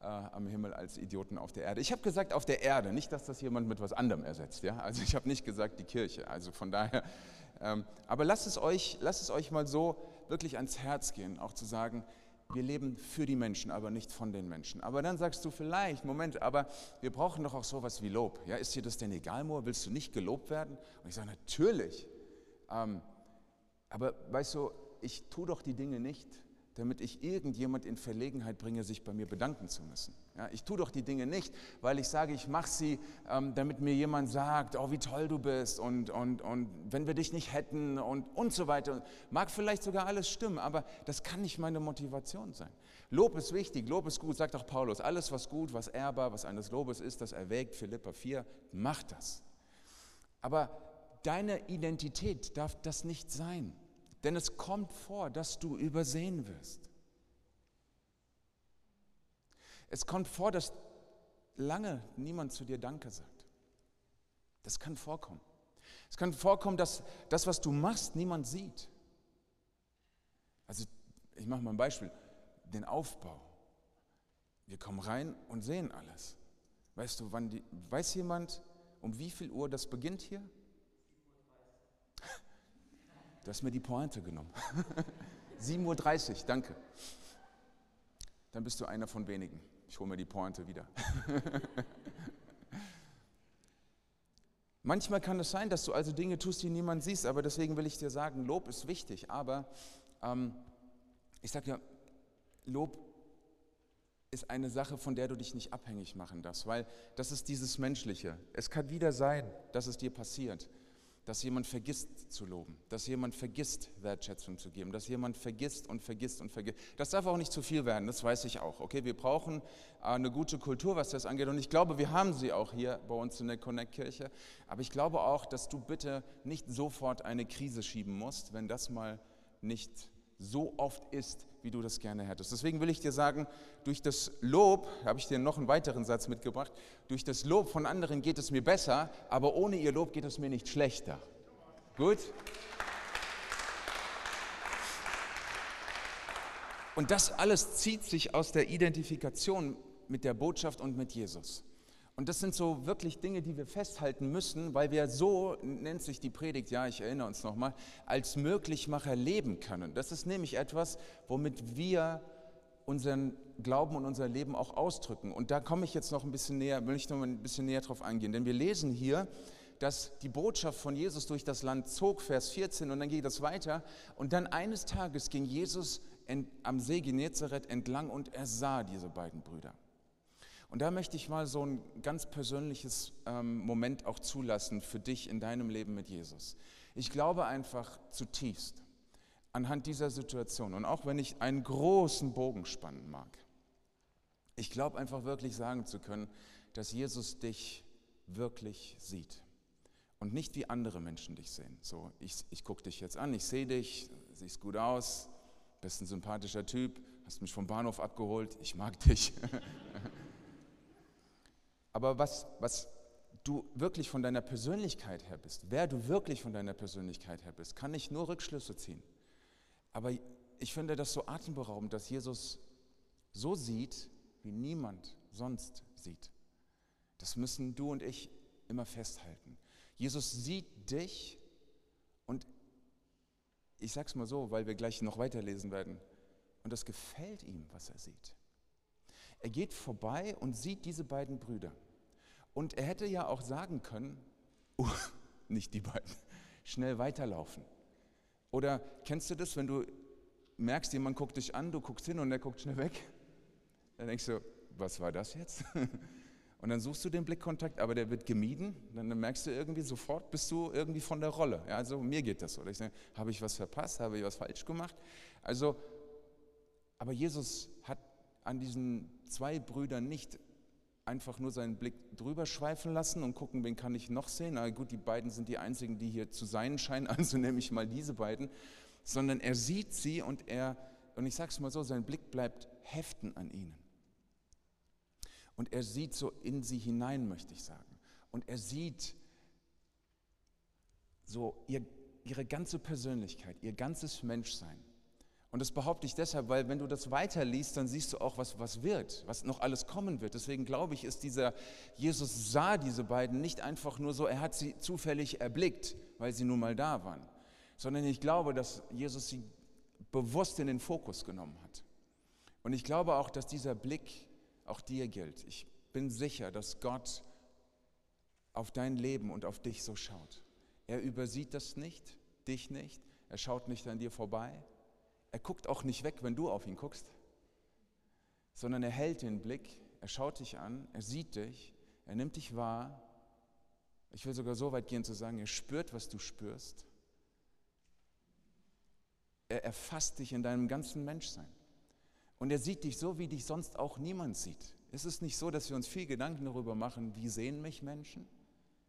äh, am Himmel als Idioten auf der Erde. Ich habe gesagt auf der Erde, nicht, dass das jemand mit was anderem ersetzt. Ja? Also ich habe nicht gesagt die Kirche. Also von daher, ähm, aber lasst es, euch, lasst es euch mal so wirklich ans Herz gehen, auch zu sagen, wir leben für die Menschen, aber nicht von den Menschen. Aber dann sagst du vielleicht, Moment, aber wir brauchen doch auch sowas wie Lob. Ja, ist dir das denn egal, Moor? Willst du nicht gelobt werden? Und ich sage, natürlich. Ähm, aber weißt du, ich tue doch die Dinge nicht, damit ich irgendjemand in Verlegenheit bringe, sich bei mir bedanken zu müssen. Ja, ich tue doch die Dinge nicht, weil ich sage, ich mache sie, ähm, damit mir jemand sagt, oh, wie toll du bist und, und, und wenn wir dich nicht hätten und, und so weiter. Mag vielleicht sogar alles stimmen, aber das kann nicht meine Motivation sein. Lob ist wichtig, Lob ist gut, sagt auch Paulus. Alles, was gut, was ehrbar, was eines Lobes ist, das erwägt, Philippa 4, macht das. Aber deine Identität darf das nicht sein. Denn es kommt vor, dass du übersehen wirst. Es kommt vor, dass lange niemand zu dir Danke sagt. Das kann vorkommen. Es kann vorkommen, dass das, was du machst, niemand sieht. Also ich mache mal ein Beispiel, den Aufbau. Wir kommen rein und sehen alles. Weißt du, wann die, weiß jemand, um wie viel Uhr das beginnt hier? Du hast mir die Pointe genommen. 7.30 Uhr, danke. Dann bist du einer von wenigen. Ich hole mir die Pointe wieder. Manchmal kann es sein, dass du also Dinge tust, die niemand siehst, aber deswegen will ich dir sagen, Lob ist wichtig, aber ähm, ich sage ja, Lob ist eine Sache, von der du dich nicht abhängig machen darfst, weil das ist dieses Menschliche. Es kann wieder sein, dass es dir passiert dass jemand vergisst zu loben, dass jemand vergisst, Wertschätzung zu geben, dass jemand vergisst und vergisst und vergisst. Das darf auch nicht zu viel werden, das weiß ich auch. Okay, wir brauchen äh, eine gute Kultur, was das angeht. Und ich glaube, wir haben sie auch hier bei uns in der Connect-Kirche. Aber ich glaube auch, dass du bitte nicht sofort eine Krise schieben musst, wenn das mal nicht so oft ist, wie du das gerne hättest. Deswegen will ich dir sagen, durch das Lob, habe ich dir noch einen weiteren Satz mitgebracht, durch das Lob von anderen geht es mir besser, aber ohne ihr Lob geht es mir nicht schlechter. Gut? Und das alles zieht sich aus der Identifikation mit der Botschaft und mit Jesus. Und das sind so wirklich Dinge, die wir festhalten müssen, weil wir so, nennt sich die Predigt, ja, ich erinnere uns nochmal, als Möglichmacher leben können. Das ist nämlich etwas, womit wir unseren Glauben und unser Leben auch ausdrücken. Und da komme ich jetzt noch ein bisschen näher, will ich noch ein bisschen näher drauf eingehen. Denn wir lesen hier, dass die Botschaft von Jesus durch das Land zog, Vers 14, und dann geht es weiter. Und dann eines Tages ging Jesus am See Genezareth entlang und er sah diese beiden Brüder. Und da möchte ich mal so ein ganz persönliches ähm, Moment auch zulassen für dich in deinem Leben mit Jesus. Ich glaube einfach zutiefst anhand dieser Situation und auch wenn ich einen großen Bogen spannen mag, ich glaube einfach wirklich sagen zu können, dass Jesus dich wirklich sieht und nicht wie andere Menschen dich sehen. So, ich, ich gucke dich jetzt an, ich sehe dich, siehst gut aus, bist ein sympathischer Typ, hast mich vom Bahnhof abgeholt, ich mag dich. Aber was, was du wirklich von deiner Persönlichkeit her bist, wer du wirklich von deiner Persönlichkeit her bist, kann ich nur Rückschlüsse ziehen. Aber ich finde das so atemberaubend, dass Jesus so sieht, wie niemand sonst sieht. Das müssen du und ich immer festhalten. Jesus sieht dich und ich sage es mal so, weil wir gleich noch weiterlesen werden, und das gefällt ihm, was er sieht. Er geht vorbei und sieht diese beiden Brüder. Und er hätte ja auch sagen können, uh, nicht die beiden, schnell weiterlaufen. Oder kennst du das, wenn du merkst, jemand guckt dich an, du guckst hin und er guckt schnell weg? Dann denkst du, was war das jetzt? Und dann suchst du den Blickkontakt, aber der wird gemieden. Dann merkst du irgendwie sofort, bist du irgendwie von der Rolle. Ja, also mir geht das so. Habe ich was verpasst? Habe ich was falsch gemacht? Also, aber Jesus hat an diesen zwei Brüdern nicht einfach nur seinen Blick drüber schweifen lassen und gucken, wen kann ich noch sehen. Na gut, die beiden sind die einzigen, die hier zu sein scheinen, also nehme ich mal diese beiden. Sondern er sieht sie und er, und ich sage es mal so, sein Blick bleibt heften an ihnen. Und er sieht so in sie hinein, möchte ich sagen. Und er sieht so ihr, ihre ganze Persönlichkeit, ihr ganzes Menschsein. Und das behaupte ich deshalb, weil wenn du das weiterliest, dann siehst du auch, was, was wird, was noch alles kommen wird. Deswegen glaube ich, ist dieser, Jesus sah diese beiden nicht einfach nur so, er hat sie zufällig erblickt, weil sie nun mal da waren, sondern ich glaube, dass Jesus sie bewusst in den Fokus genommen hat. Und ich glaube auch, dass dieser Blick auch dir gilt. Ich bin sicher, dass Gott auf dein Leben und auf dich so schaut. Er übersieht das nicht, dich nicht, er schaut nicht an dir vorbei er guckt auch nicht weg, wenn du auf ihn guckst, sondern er hält den Blick, er schaut dich an, er sieht dich, er nimmt dich wahr. Ich will sogar so weit gehen zu sagen, er spürt, was du spürst. Er erfasst dich in deinem ganzen Menschsein. Und er sieht dich so, wie dich sonst auch niemand sieht. Es ist nicht so, dass wir uns viel Gedanken darüber machen, wie sehen mich Menschen.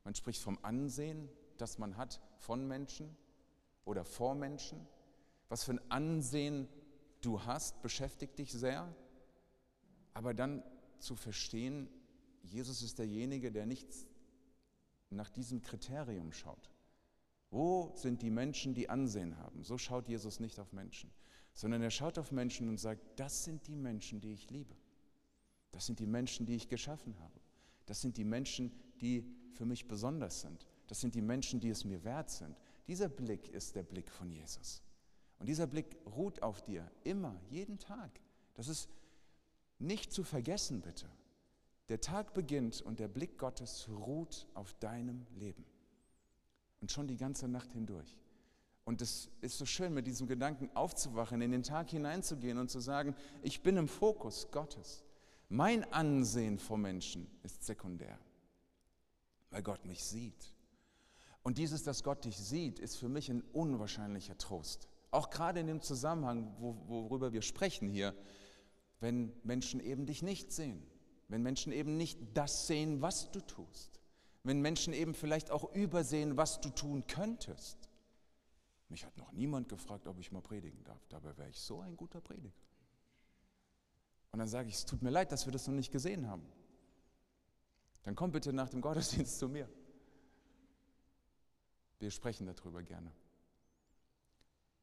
Man spricht vom Ansehen, das man hat von Menschen oder vor Menschen was für ein Ansehen du hast, beschäftigt dich sehr. Aber dann zu verstehen, Jesus ist derjenige, der nicht nach diesem Kriterium schaut. Wo sind die Menschen, die Ansehen haben? So schaut Jesus nicht auf Menschen, sondern er schaut auf Menschen und sagt, das sind die Menschen, die ich liebe. Das sind die Menschen, die ich geschaffen habe. Das sind die Menschen, die für mich besonders sind. Das sind die Menschen, die es mir wert sind. Dieser Blick ist der Blick von Jesus. Und dieser Blick ruht auf dir, immer, jeden Tag. Das ist nicht zu vergessen, bitte. Der Tag beginnt und der Blick Gottes ruht auf deinem Leben. Und schon die ganze Nacht hindurch. Und es ist so schön, mit diesem Gedanken aufzuwachen, in den Tag hineinzugehen und zu sagen, ich bin im Fokus Gottes. Mein Ansehen vor Menschen ist sekundär, weil Gott mich sieht. Und dieses, dass Gott dich sieht, ist für mich ein unwahrscheinlicher Trost. Auch gerade in dem Zusammenhang, wo, worüber wir sprechen hier, wenn Menschen eben dich nicht sehen, wenn Menschen eben nicht das sehen, was du tust, wenn Menschen eben vielleicht auch übersehen, was du tun könntest. Mich hat noch niemand gefragt, ob ich mal predigen darf. Dabei wäre ich so ein guter Prediger. Und dann sage ich, es tut mir leid, dass wir das noch nicht gesehen haben. Dann komm bitte nach dem Gottesdienst zu mir. Wir sprechen darüber gerne.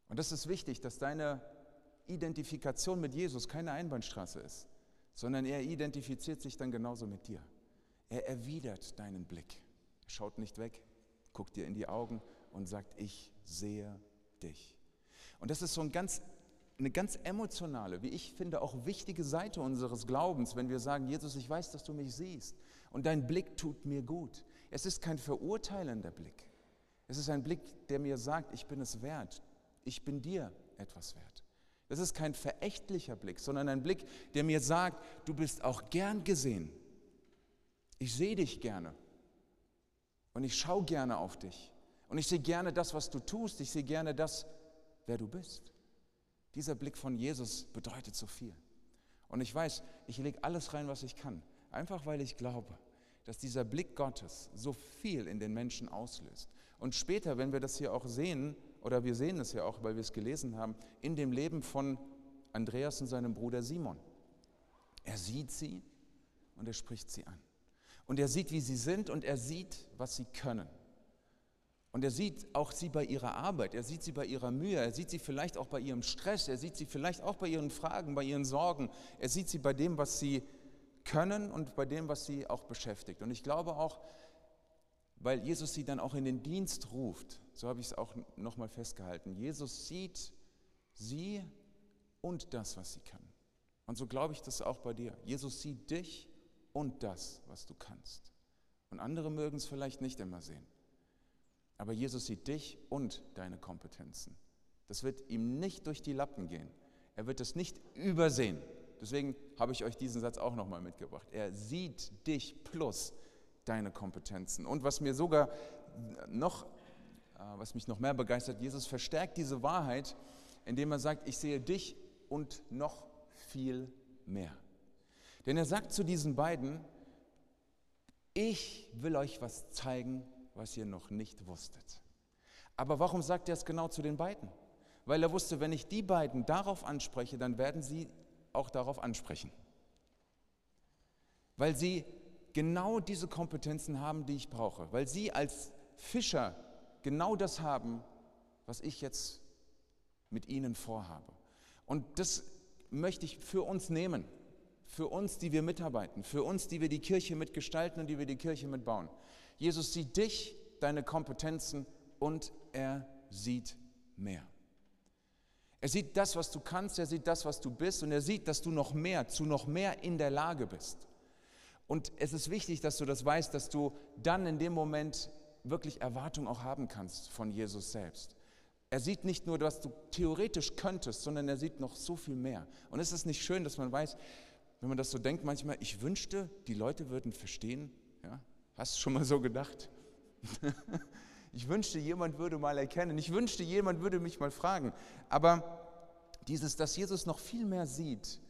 Und das ist wichtig, dass deine Identifikation mit Jesus keine Einbahnstraße ist, sondern er identifiziert sich dann genauso mit dir. Er erwidert deinen Blick. Schaut nicht weg, guckt dir in die Augen und sagt, ich sehe dich. Und das ist so ein ganz, eine ganz emotionale, wie ich finde, auch wichtige Seite unseres Glaubens, wenn wir sagen, Jesus, ich weiß, dass du mich siehst und dein Blick tut mir gut. Es ist kein verurteilender Blick. Es ist ein Blick, der mir sagt, ich bin es wert. Ich bin dir etwas wert. Das ist kein verächtlicher Blick, sondern ein Blick, der mir sagt, du bist auch gern gesehen. Ich sehe dich gerne und ich schaue gerne auf dich und ich sehe gerne das, was du tust. Ich sehe gerne das, wer du bist. Dieser Blick von Jesus bedeutet so viel. Und ich weiß, ich lege alles rein, was ich kann, einfach weil ich glaube, dass dieser Blick Gottes so viel in den Menschen auslöst. Und später, wenn wir das hier auch sehen, oder wir sehen es ja auch, weil wir es gelesen haben, in dem Leben von Andreas und seinem Bruder Simon. Er sieht sie und er spricht sie an. Und er sieht, wie sie sind und er sieht, was sie können. Und er sieht auch sie bei ihrer Arbeit, er sieht sie bei ihrer Mühe, er sieht sie vielleicht auch bei ihrem Stress, er sieht sie vielleicht auch bei ihren Fragen, bei ihren Sorgen, er sieht sie bei dem, was sie können und bei dem, was sie auch beschäftigt. Und ich glaube auch, weil Jesus sie dann auch in den Dienst ruft. So habe ich es auch nochmal festgehalten. Jesus sieht sie und das, was sie kann. Und so glaube ich das auch bei dir. Jesus sieht dich und das, was du kannst. Und andere mögen es vielleicht nicht immer sehen. Aber Jesus sieht dich und deine Kompetenzen. Das wird ihm nicht durch die Lappen gehen. Er wird es nicht übersehen. Deswegen habe ich euch diesen Satz auch nochmal mitgebracht. Er sieht dich plus deine Kompetenzen. Und was mir sogar noch, äh, was mich noch mehr begeistert, Jesus verstärkt diese Wahrheit, indem er sagt, ich sehe dich und noch viel mehr. Denn er sagt zu diesen beiden, ich will euch was zeigen, was ihr noch nicht wusstet. Aber warum sagt er es genau zu den beiden? Weil er wusste, wenn ich die beiden darauf anspreche, dann werden sie auch darauf ansprechen. Weil sie genau diese Kompetenzen haben, die ich brauche, weil sie als Fischer genau das haben, was ich jetzt mit ihnen vorhabe. Und das möchte ich für uns nehmen, für uns, die wir mitarbeiten, für uns, die wir die Kirche mitgestalten und die wir die Kirche mitbauen. Jesus sieht dich, deine Kompetenzen und er sieht mehr. Er sieht das, was du kannst, er sieht das, was du bist und er sieht, dass du noch mehr, zu noch mehr in der Lage bist. Und es ist wichtig, dass du das weißt, dass du dann in dem Moment wirklich Erwartung auch haben kannst von Jesus selbst. Er sieht nicht nur, was du theoretisch könntest, sondern er sieht noch so viel mehr. Und es ist nicht schön, dass man weiß, wenn man das so denkt manchmal, ich wünschte, die Leute würden verstehen. Ja? Hast du schon mal so gedacht? ich wünschte, jemand würde mal erkennen. Ich wünschte, jemand würde mich mal fragen. Aber dieses, dass Jesus noch viel mehr sieht,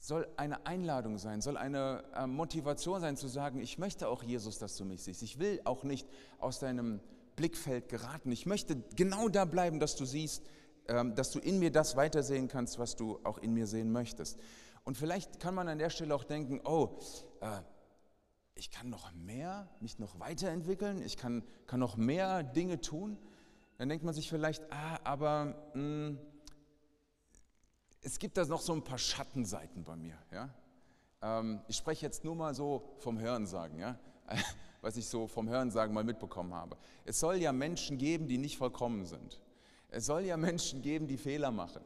soll eine Einladung sein, soll eine äh, Motivation sein zu sagen, ich möchte auch Jesus, dass du mich siehst. Ich will auch nicht aus deinem Blickfeld geraten. Ich möchte genau da bleiben, dass du siehst, ähm, dass du in mir das weitersehen kannst, was du auch in mir sehen möchtest. Und vielleicht kann man an der Stelle auch denken, oh, äh, ich kann noch mehr, mich noch weiterentwickeln, ich kann, kann noch mehr Dinge tun. Dann denkt man sich vielleicht, ah, aber mh, hm, es gibt da noch so ein paar Schattenseiten bei mir. Ja? Ähm, ich spreche jetzt nur mal so vom Hörensagen, ja? was ich so vom Hörensagen mal mitbekommen habe. Es soll ja Menschen geben, die nicht vollkommen sind. Es soll ja Menschen geben, die Fehler machen.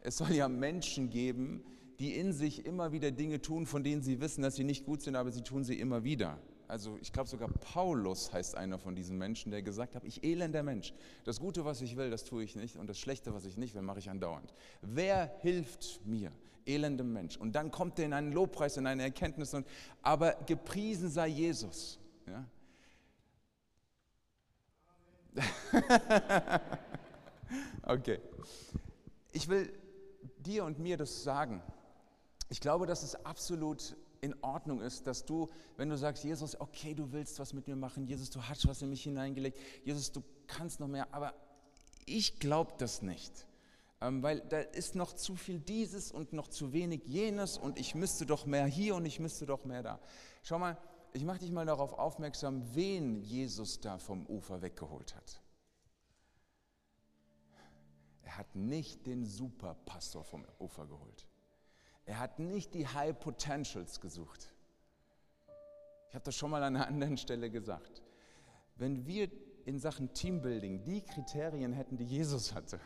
Es soll ja Menschen geben, die in sich immer wieder Dinge tun, von denen sie wissen, dass sie nicht gut sind, aber sie tun sie immer wieder also ich glaube sogar Paulus heißt einer von diesen Menschen, der gesagt hat, ich elender Mensch, das Gute, was ich will, das tue ich nicht und das Schlechte, was ich nicht will, mache ich andauernd. Wer hilft mir, elendem Mensch? Und dann kommt er in einen Lobpreis, in eine Erkenntnis, und, aber gepriesen sei Jesus. Ja? okay. Ich will dir und mir das sagen. Ich glaube, dass es absolut in Ordnung ist, dass du, wenn du sagst, Jesus, okay, du willst was mit mir machen, Jesus, du hast was in mich hineingelegt, Jesus, du kannst noch mehr, aber Ich glaube das nicht, ähm, weil da ist noch zu viel dieses und noch zu wenig jenes und ich müsste doch mehr hier und ich müsste doch mehr da. Schau mal, ich mache dich mal darauf aufmerksam, wen Jesus da vom Ufer weggeholt hat. Er hat nicht den Superpastor vom Ufer geholt. Er hat nicht die High Potentials gesucht. Ich habe das schon mal an einer anderen Stelle gesagt. Wenn wir in Sachen Teambuilding die Kriterien hätten, die Jesus hatte,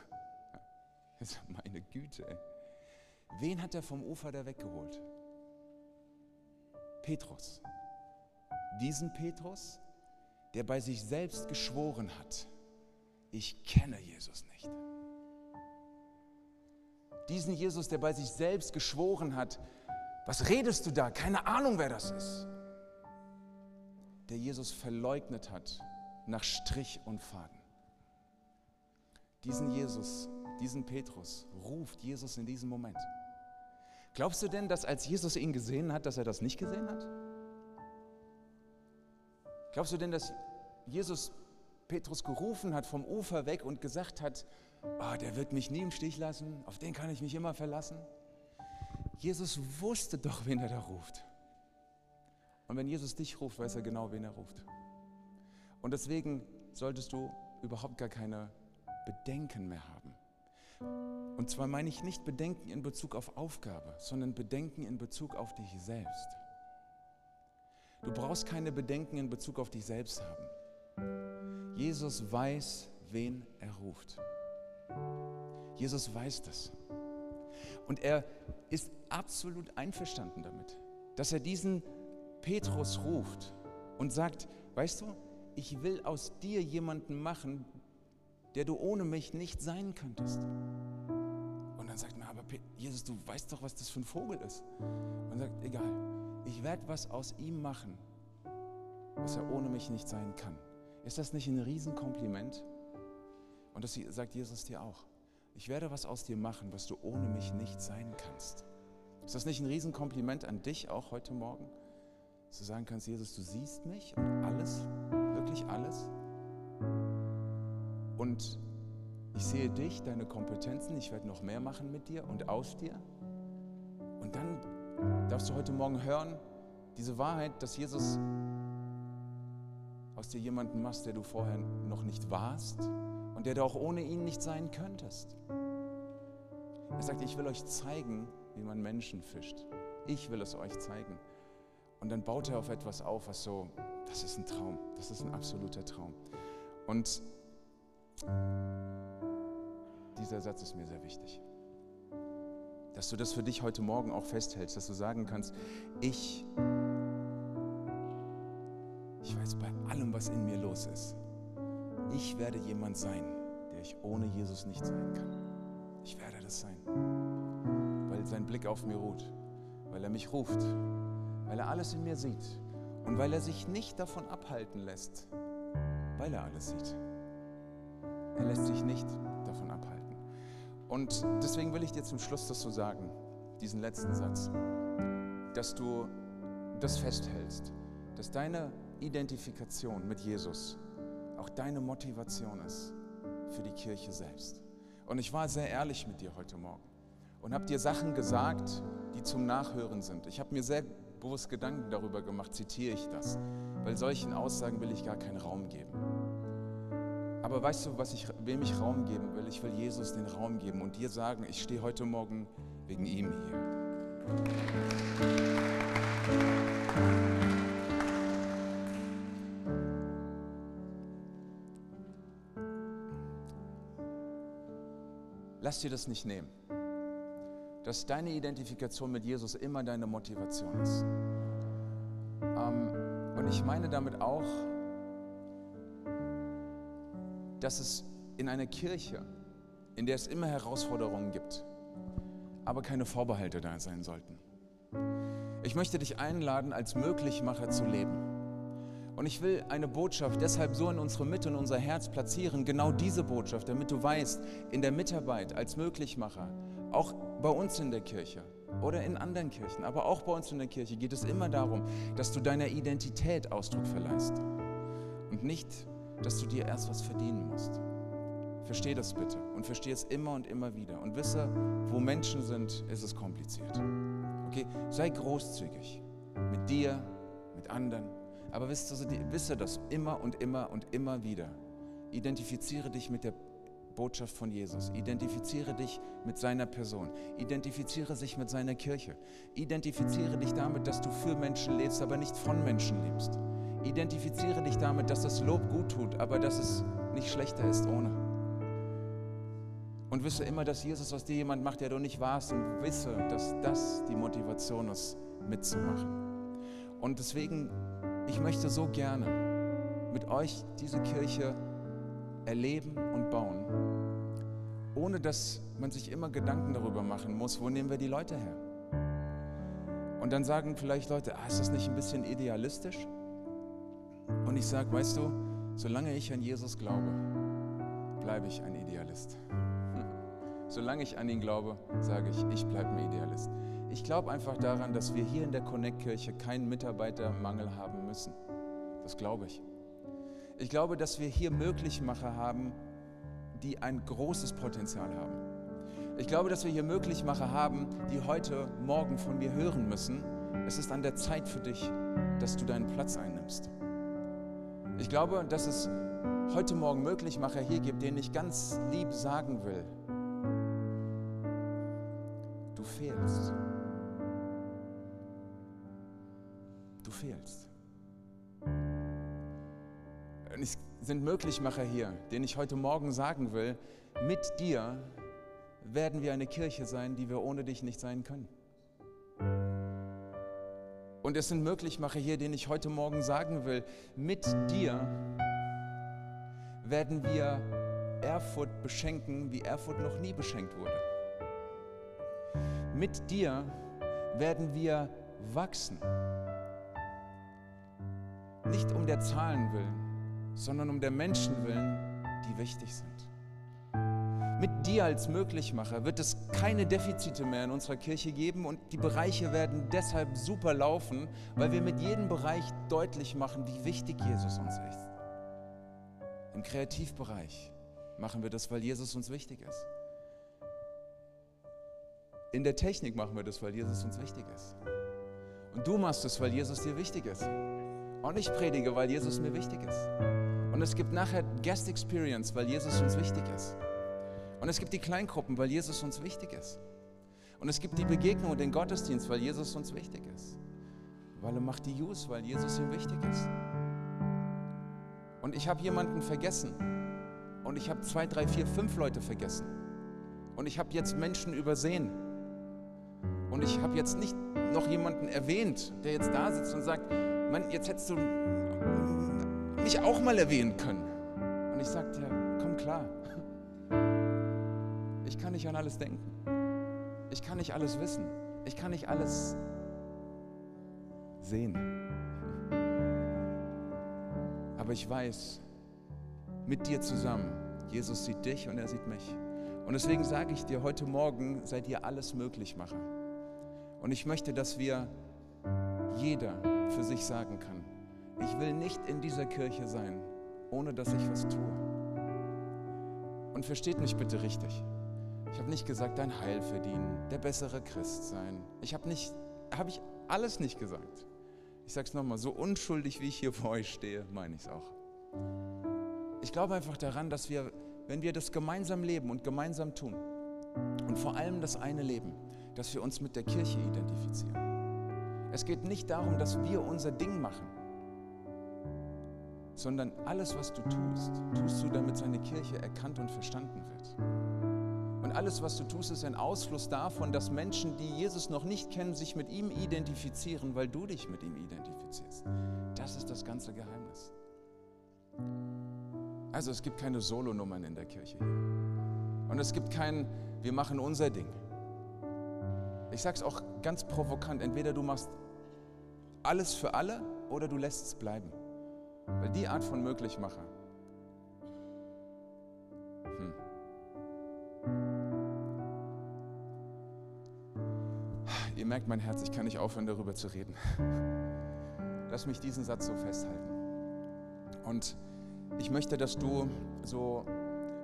meine Güte, wen hat er vom Ufer da weggeholt? Petrus. Diesen Petrus, der bei sich selbst geschworen hat, ich kenne Jesus nicht. Diesen Jesus, der bei sich selbst geschworen hat, was redest du da? Keine Ahnung, wer das ist. Der Jesus verleugnet hat nach Strich und Faden. Diesen Jesus, diesen Petrus ruft Jesus in diesem Moment. Glaubst du denn, dass als Jesus ihn gesehen hat, dass er das nicht gesehen hat? Glaubst du denn, dass Jesus Petrus gerufen hat vom Ufer weg und gesagt hat, oh, der wird mich nie im Stich lassen, auf den kann ich mich immer verlassen. Jesus wusste doch, wen er da ruft. Und wenn Jesus dich ruft, weiß er genau, wen er ruft. Und deswegen solltest du überhaupt gar keine Bedenken mehr haben. Und zwar meine ich nicht Bedenken in Bezug auf Aufgabe, sondern Bedenken in Bezug auf dich selbst. Du brauchst keine Bedenken in Bezug auf dich selbst haben. Jesus weiß, wen er ruft. Jesus weiß das. Und er ist absolut einverstanden damit, dass er diesen Petrus ruft und sagt, weißt du, ich will aus dir jemanden machen, der du ohne mich nicht sein könntest. Und dann sagt man, aber Jesus, du weißt doch, was das für ein Vogel ist. Und sagt, egal, ich werde was aus ihm machen, was er ohne mich nicht sein kann. Ist das nicht ein Riesenkompliment? Und das sagt Jesus dir auch. Ich werde was aus dir machen, was du ohne mich nicht sein kannst. Ist das nicht ein Riesenkompliment an dich auch heute Morgen? Dass du sagen kannst, Jesus, du siehst mich und alles, wirklich alles. Und ich sehe dich, deine Kompetenzen, ich werde noch mehr machen mit dir und aus dir. Und dann darfst du heute Morgen hören, diese Wahrheit, dass Jesus aus dir jemanden machst, der du vorher noch nicht warst und der du auch ohne ihn nicht sein könntest. Er sagt, ich will euch zeigen, wie man Menschen fischt. Ich will es euch zeigen. Und dann baut er auf etwas auf, was so, das ist ein Traum, das ist ein absoluter Traum. Und dieser Satz ist mir sehr wichtig. Dass du das für dich heute Morgen auch festhältst, dass du sagen kannst, ich, ich weiß bei allem, was in mir los ist, ich werde jemand sein, der ich ohne Jesus nicht sein kann. Ich werde das sein, weil sein Blick auf mir ruht, weil er mich ruft, weil er alles in mir sieht und weil er sich nicht davon abhalten lässt, weil er alles sieht. Er lässt sich nicht davon abhalten. Und deswegen will ich dir zum Schluss das so sagen, diesen letzten Satz, dass du das festhältst, dass deine Identifikation mit Jesus auch deine Motivation ist für die Kirche selbst. Und ich war sehr ehrlich mit dir heute Morgen und habe dir Sachen gesagt, die zum Nachhören sind. Ich habe mir sehr bewusst Gedanken darüber gemacht, zitiere ich das, weil solchen Aussagen will ich gar keinen Raum geben. Aber weißt du, was ich, wem ich Raum geben will? Ich will Jesus den Raum geben und dir sagen, ich stehe heute Morgen wegen ihm hier. Lass dir das nicht nehmen, dass deine Identifikation mit Jesus immer deine Motivation ist. Ähm, und ich meine damit auch, dass es in einer Kirche, in der es immer Herausforderungen gibt, aber keine Vorbehalte da sein sollten. Ich möchte dich einladen, als Möglichmacher zu leben. Und ich will eine Botschaft deshalb so in unsere Mitte und unser Herz platzieren, genau diese Botschaft, damit du weißt, in der Mitarbeit als Möglichmacher, auch bei uns in der Kirche oder in anderen Kirchen, aber auch bei uns in der Kirche geht es immer darum, dass du deiner Identität Ausdruck verleihst und nicht, dass du dir erst was verdienen musst. Versteh das bitte und versteh es immer und immer wieder. Und wisse, wo Menschen sind, ist es kompliziert. Okay, sei großzügig mit dir, mit anderen. Aber wisse, wisse das immer und immer und immer wieder. Identifiziere dich mit der Botschaft von Jesus. Identifiziere dich mit seiner Person. Identifiziere dich mit seiner Kirche. Identifiziere dich damit, dass du für Menschen lebst, aber nicht von Menschen lebst. Identifiziere dich damit, dass das Lob gut tut, aber dass es nicht schlechter ist ohne. Und wisse immer, dass Jesus aus dir jemand macht, der du nicht warst. Und wisse, dass das die Motivation ist, mitzumachen. Und deswegen, ich möchte so gerne mit euch diese Kirche erleben und bauen, ohne dass man sich immer Gedanken darüber machen muss, wo nehmen wir die Leute her. Und dann sagen vielleicht Leute, ah, ist das nicht ein bisschen idealistisch? Und ich sage, weißt du, solange ich an Jesus glaube, bleibe ich ein Idealist. Solange ich an ihn glaube, sage ich, ich bleibe ein Idealist. Ich glaube einfach daran, dass wir hier in der Connect-Kirche keinen Mitarbeitermangel haben müssen. Das glaube ich. Ich glaube, dass wir hier Möglichmacher haben, die ein großes Potenzial haben. Ich glaube, dass wir hier Möglichmacher haben, die heute Morgen von mir hören müssen. Es ist an der Zeit für dich, dass du deinen Platz einnimmst. Ich glaube, dass es heute Morgen Möglichmacher hier gibt, denen ich ganz lieb sagen will, du fehlst. Du fehlst. Und es sind Möglichmacher hier, denen ich heute Morgen sagen will, mit dir werden wir eine Kirche sein, die wir ohne dich nicht sein können. Und es sind Möglichmacher hier, denen ich heute Morgen sagen will, mit dir werden wir Erfurt beschenken, wie Erfurt noch nie beschenkt wurde. Mit dir werden wir wachsen. Nicht um der Zahlen willen, sondern um der Menschen willen, die wichtig sind. Mit dir als Möglichmacher wird es keine Defizite mehr in unserer Kirche geben und die Bereiche werden deshalb super laufen, weil wir mit jedem Bereich deutlich machen, wie wichtig Jesus uns ist. Im Kreativbereich machen wir das, weil Jesus uns wichtig ist. In der Technik machen wir das, weil Jesus uns wichtig ist. Und du machst es, weil Jesus dir wichtig ist. Und ich predige, weil Jesus mir wichtig ist. Und es gibt nachher Guest Experience, weil Jesus uns wichtig ist. Und es gibt die Kleingruppen, weil Jesus uns wichtig ist. Und es gibt die Begegnung und den Gottesdienst, weil Jesus uns wichtig ist. Weil er macht die Use, weil Jesus ihm wichtig ist. Und ich habe jemanden vergessen. Und ich habe zwei, drei, vier, fünf Leute vergessen. Und ich habe jetzt Menschen übersehen. Und ich habe jetzt nicht noch jemanden erwähnt, der jetzt da sitzt und sagt, Mann, jetzt hättest du mich auch mal erwähnen können. Und ich sagte, ja, komm klar, ich kann nicht an alles denken. Ich kann nicht alles wissen. Ich kann nicht alles sehen. Aber ich weiß, mit dir zusammen, Jesus sieht dich und er sieht mich. Und deswegen sage ich dir, heute Morgen seid ihr alles möglich machen. Und ich möchte, dass wir jeder für sich sagen kann, ich will nicht in dieser Kirche sein, ohne dass ich was tue. Und versteht mich bitte richtig. Ich habe nicht gesagt, dein Heil verdienen, der bessere Christ sein. Ich habe nicht, habe ich alles nicht gesagt. Ich sage es nochmal, so unschuldig wie ich hier vor euch stehe, meine ich es auch. Ich glaube einfach daran, dass wir, wenn wir das gemeinsam leben und gemeinsam tun, und vor allem das eine Leben, dass wir uns mit der Kirche identifizieren. Es geht nicht darum, dass wir unser Ding machen, sondern alles, was du tust, tust du, damit seine Kirche erkannt und verstanden wird. Und alles, was du tust, ist ein Ausfluss davon, dass Menschen, die Jesus noch nicht kennen, sich mit ihm identifizieren, weil du dich mit ihm identifizierst. Das ist das ganze Geheimnis. Also es gibt keine Solonummern in der Kirche hier. Und es gibt kein, wir machen unser Ding. Ich sage es auch ganz provokant, entweder du machst alles für alle oder du lässt es bleiben. Weil die Art von Möglichmacher, Ihr merkt mein Herz, ich kann nicht aufhören, darüber zu reden. Lass mich diesen Satz so festhalten. Und ich möchte, dass du so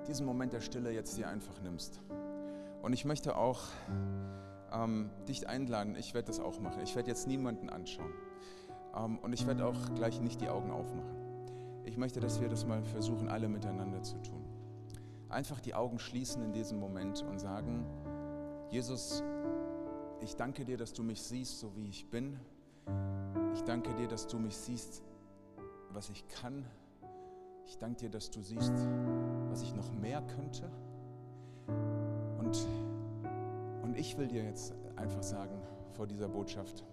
diesen Moment der Stille jetzt dir einfach nimmst. Und ich möchte auch ähm, dich einladen, ich werde das auch machen. Ich werde jetzt niemanden anschauen. Ähm, und ich werde auch gleich nicht die Augen aufmachen. Ich möchte, dass wir das mal versuchen, alle miteinander zu tun. Einfach die Augen schließen in diesem Moment und sagen, Jesus, ich danke dir, dass du mich siehst, so wie ich bin. Ich danke dir, dass du mich siehst, was ich kann. Ich danke dir, dass du siehst, was ich noch mehr könnte. Ich will dir jetzt einfach sagen vor dieser Botschaft,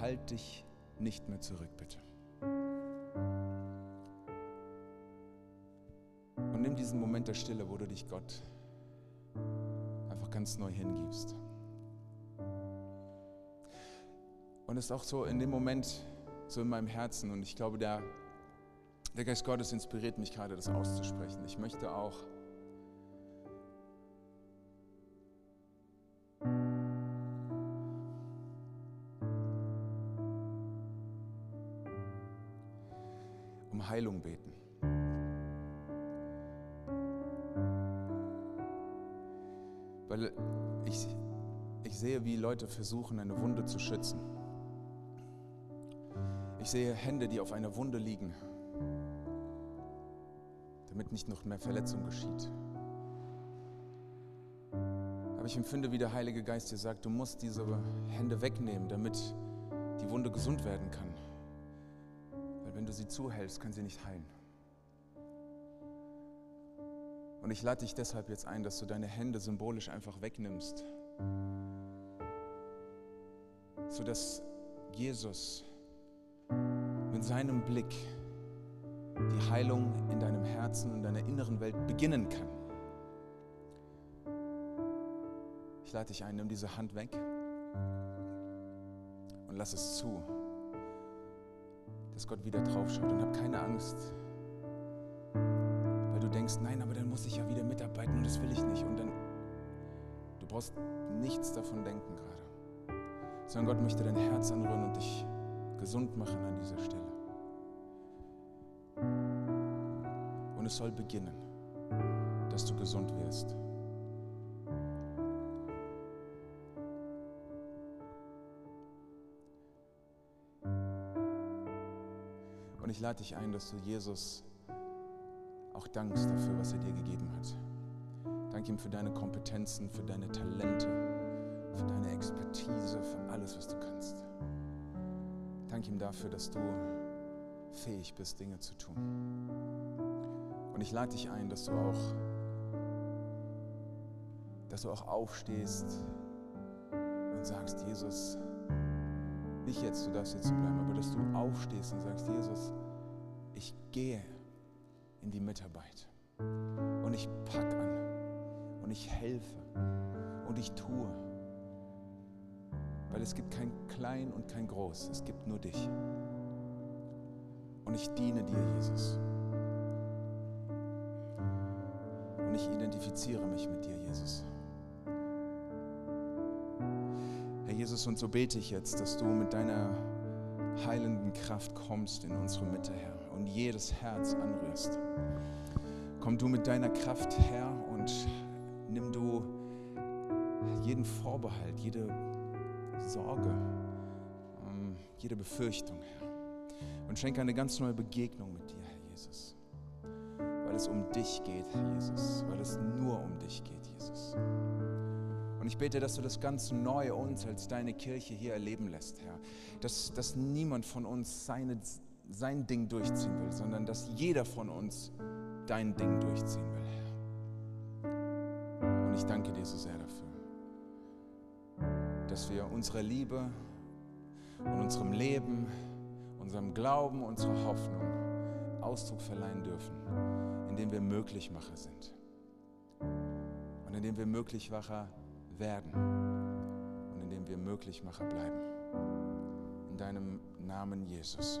halt dich nicht mehr zurück, bitte. Und nimm diesen Moment der Stille, wo du dich Gott einfach ganz neu hingibst. Und es ist auch so in dem Moment, so in meinem Herzen, und ich glaube, der, der Geist Gottes inspiriert mich gerade, das auszusprechen. Ich möchte auch Heilung beten. Weil ich, ich sehe, wie Leute versuchen, eine Wunde zu schützen. Ich sehe Hände, die auf einer Wunde liegen, damit nicht noch mehr Verletzung geschieht. Aber ich empfinde, wie der Heilige Geist dir sagt, du musst diese Hände wegnehmen, damit die Wunde gesund werden kann. Du sie zuhältst, kann sie nicht heilen. Und ich lade dich deshalb jetzt ein, dass du deine Hände symbolisch einfach wegnimmst, sodass Jesus mit seinem Blick die Heilung in deinem Herzen und deiner inneren Welt beginnen kann. Ich lade dich ein, nimm diese Hand weg und lass es zu, dass Gott wieder draufschaut und hab keine Angst du denkst, nein, aber dann muss ich ja wieder mitarbeiten und das will ich nicht. Und dann, du brauchst nichts davon denken gerade. Sondern Gott möchte dein Herz anrühren und dich gesund machen an dieser Stelle. Und es soll beginnen, dass du gesund wirst. Ich lade dich ein, dass du Jesus auch dankst dafür, was er dir gegeben hat. Danke ihm für deine Kompetenzen, für deine Talente, für deine Expertise, für alles, was du kannst. Danke ihm dafür, dass du fähig bist, Dinge zu tun. Und ich lade dich ein, dass du auch, dass du auch aufstehst und sagst, Jesus, nicht jetzt, du darfst jetzt bleiben, aber dass du aufstehst und sagst, Jesus, gehe in die Mitarbeit. Und ich packe an und ich helfe und ich tue. Weil es gibt kein Klein und kein Groß, es gibt nur dich. Und ich diene dir, Jesus. Und ich identifiziere mich mit dir, Jesus. Herr Jesus, und so bete ich jetzt, dass du mit deiner heilenden Kraft kommst in unsere Mitte, Herr und jedes Herz anrührst. Komm du mit deiner Kraft her und nimm du jeden Vorbehalt, jede Sorge, ähm, jede Befürchtung, Herr. Und schenke eine ganz neue Begegnung mit dir, Herr Jesus. Weil es um dich geht, Herr Jesus. Weil es nur um dich geht, Jesus. Und ich bete, dass du das ganz Neue uns als deine Kirche hier erleben lässt, Herr. Dass, dass niemand von uns seine sein Ding durchziehen will, sondern dass jeder von uns dein Ding durchziehen will. Und ich danke dir so sehr dafür, dass wir unserer Liebe und unserem Leben, unserem Glauben, unserer Hoffnung Ausdruck verleihen dürfen, indem wir Möglichmacher sind und indem wir Möglichmacher werden und indem wir Möglichmacher bleiben. In deinem Namen Jesus.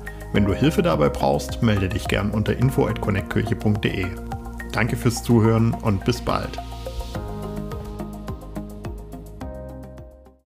Wenn du Hilfe dabei brauchst, melde dich gern unter info@connectkirche.de. Danke fürs Zuhören und bis bald.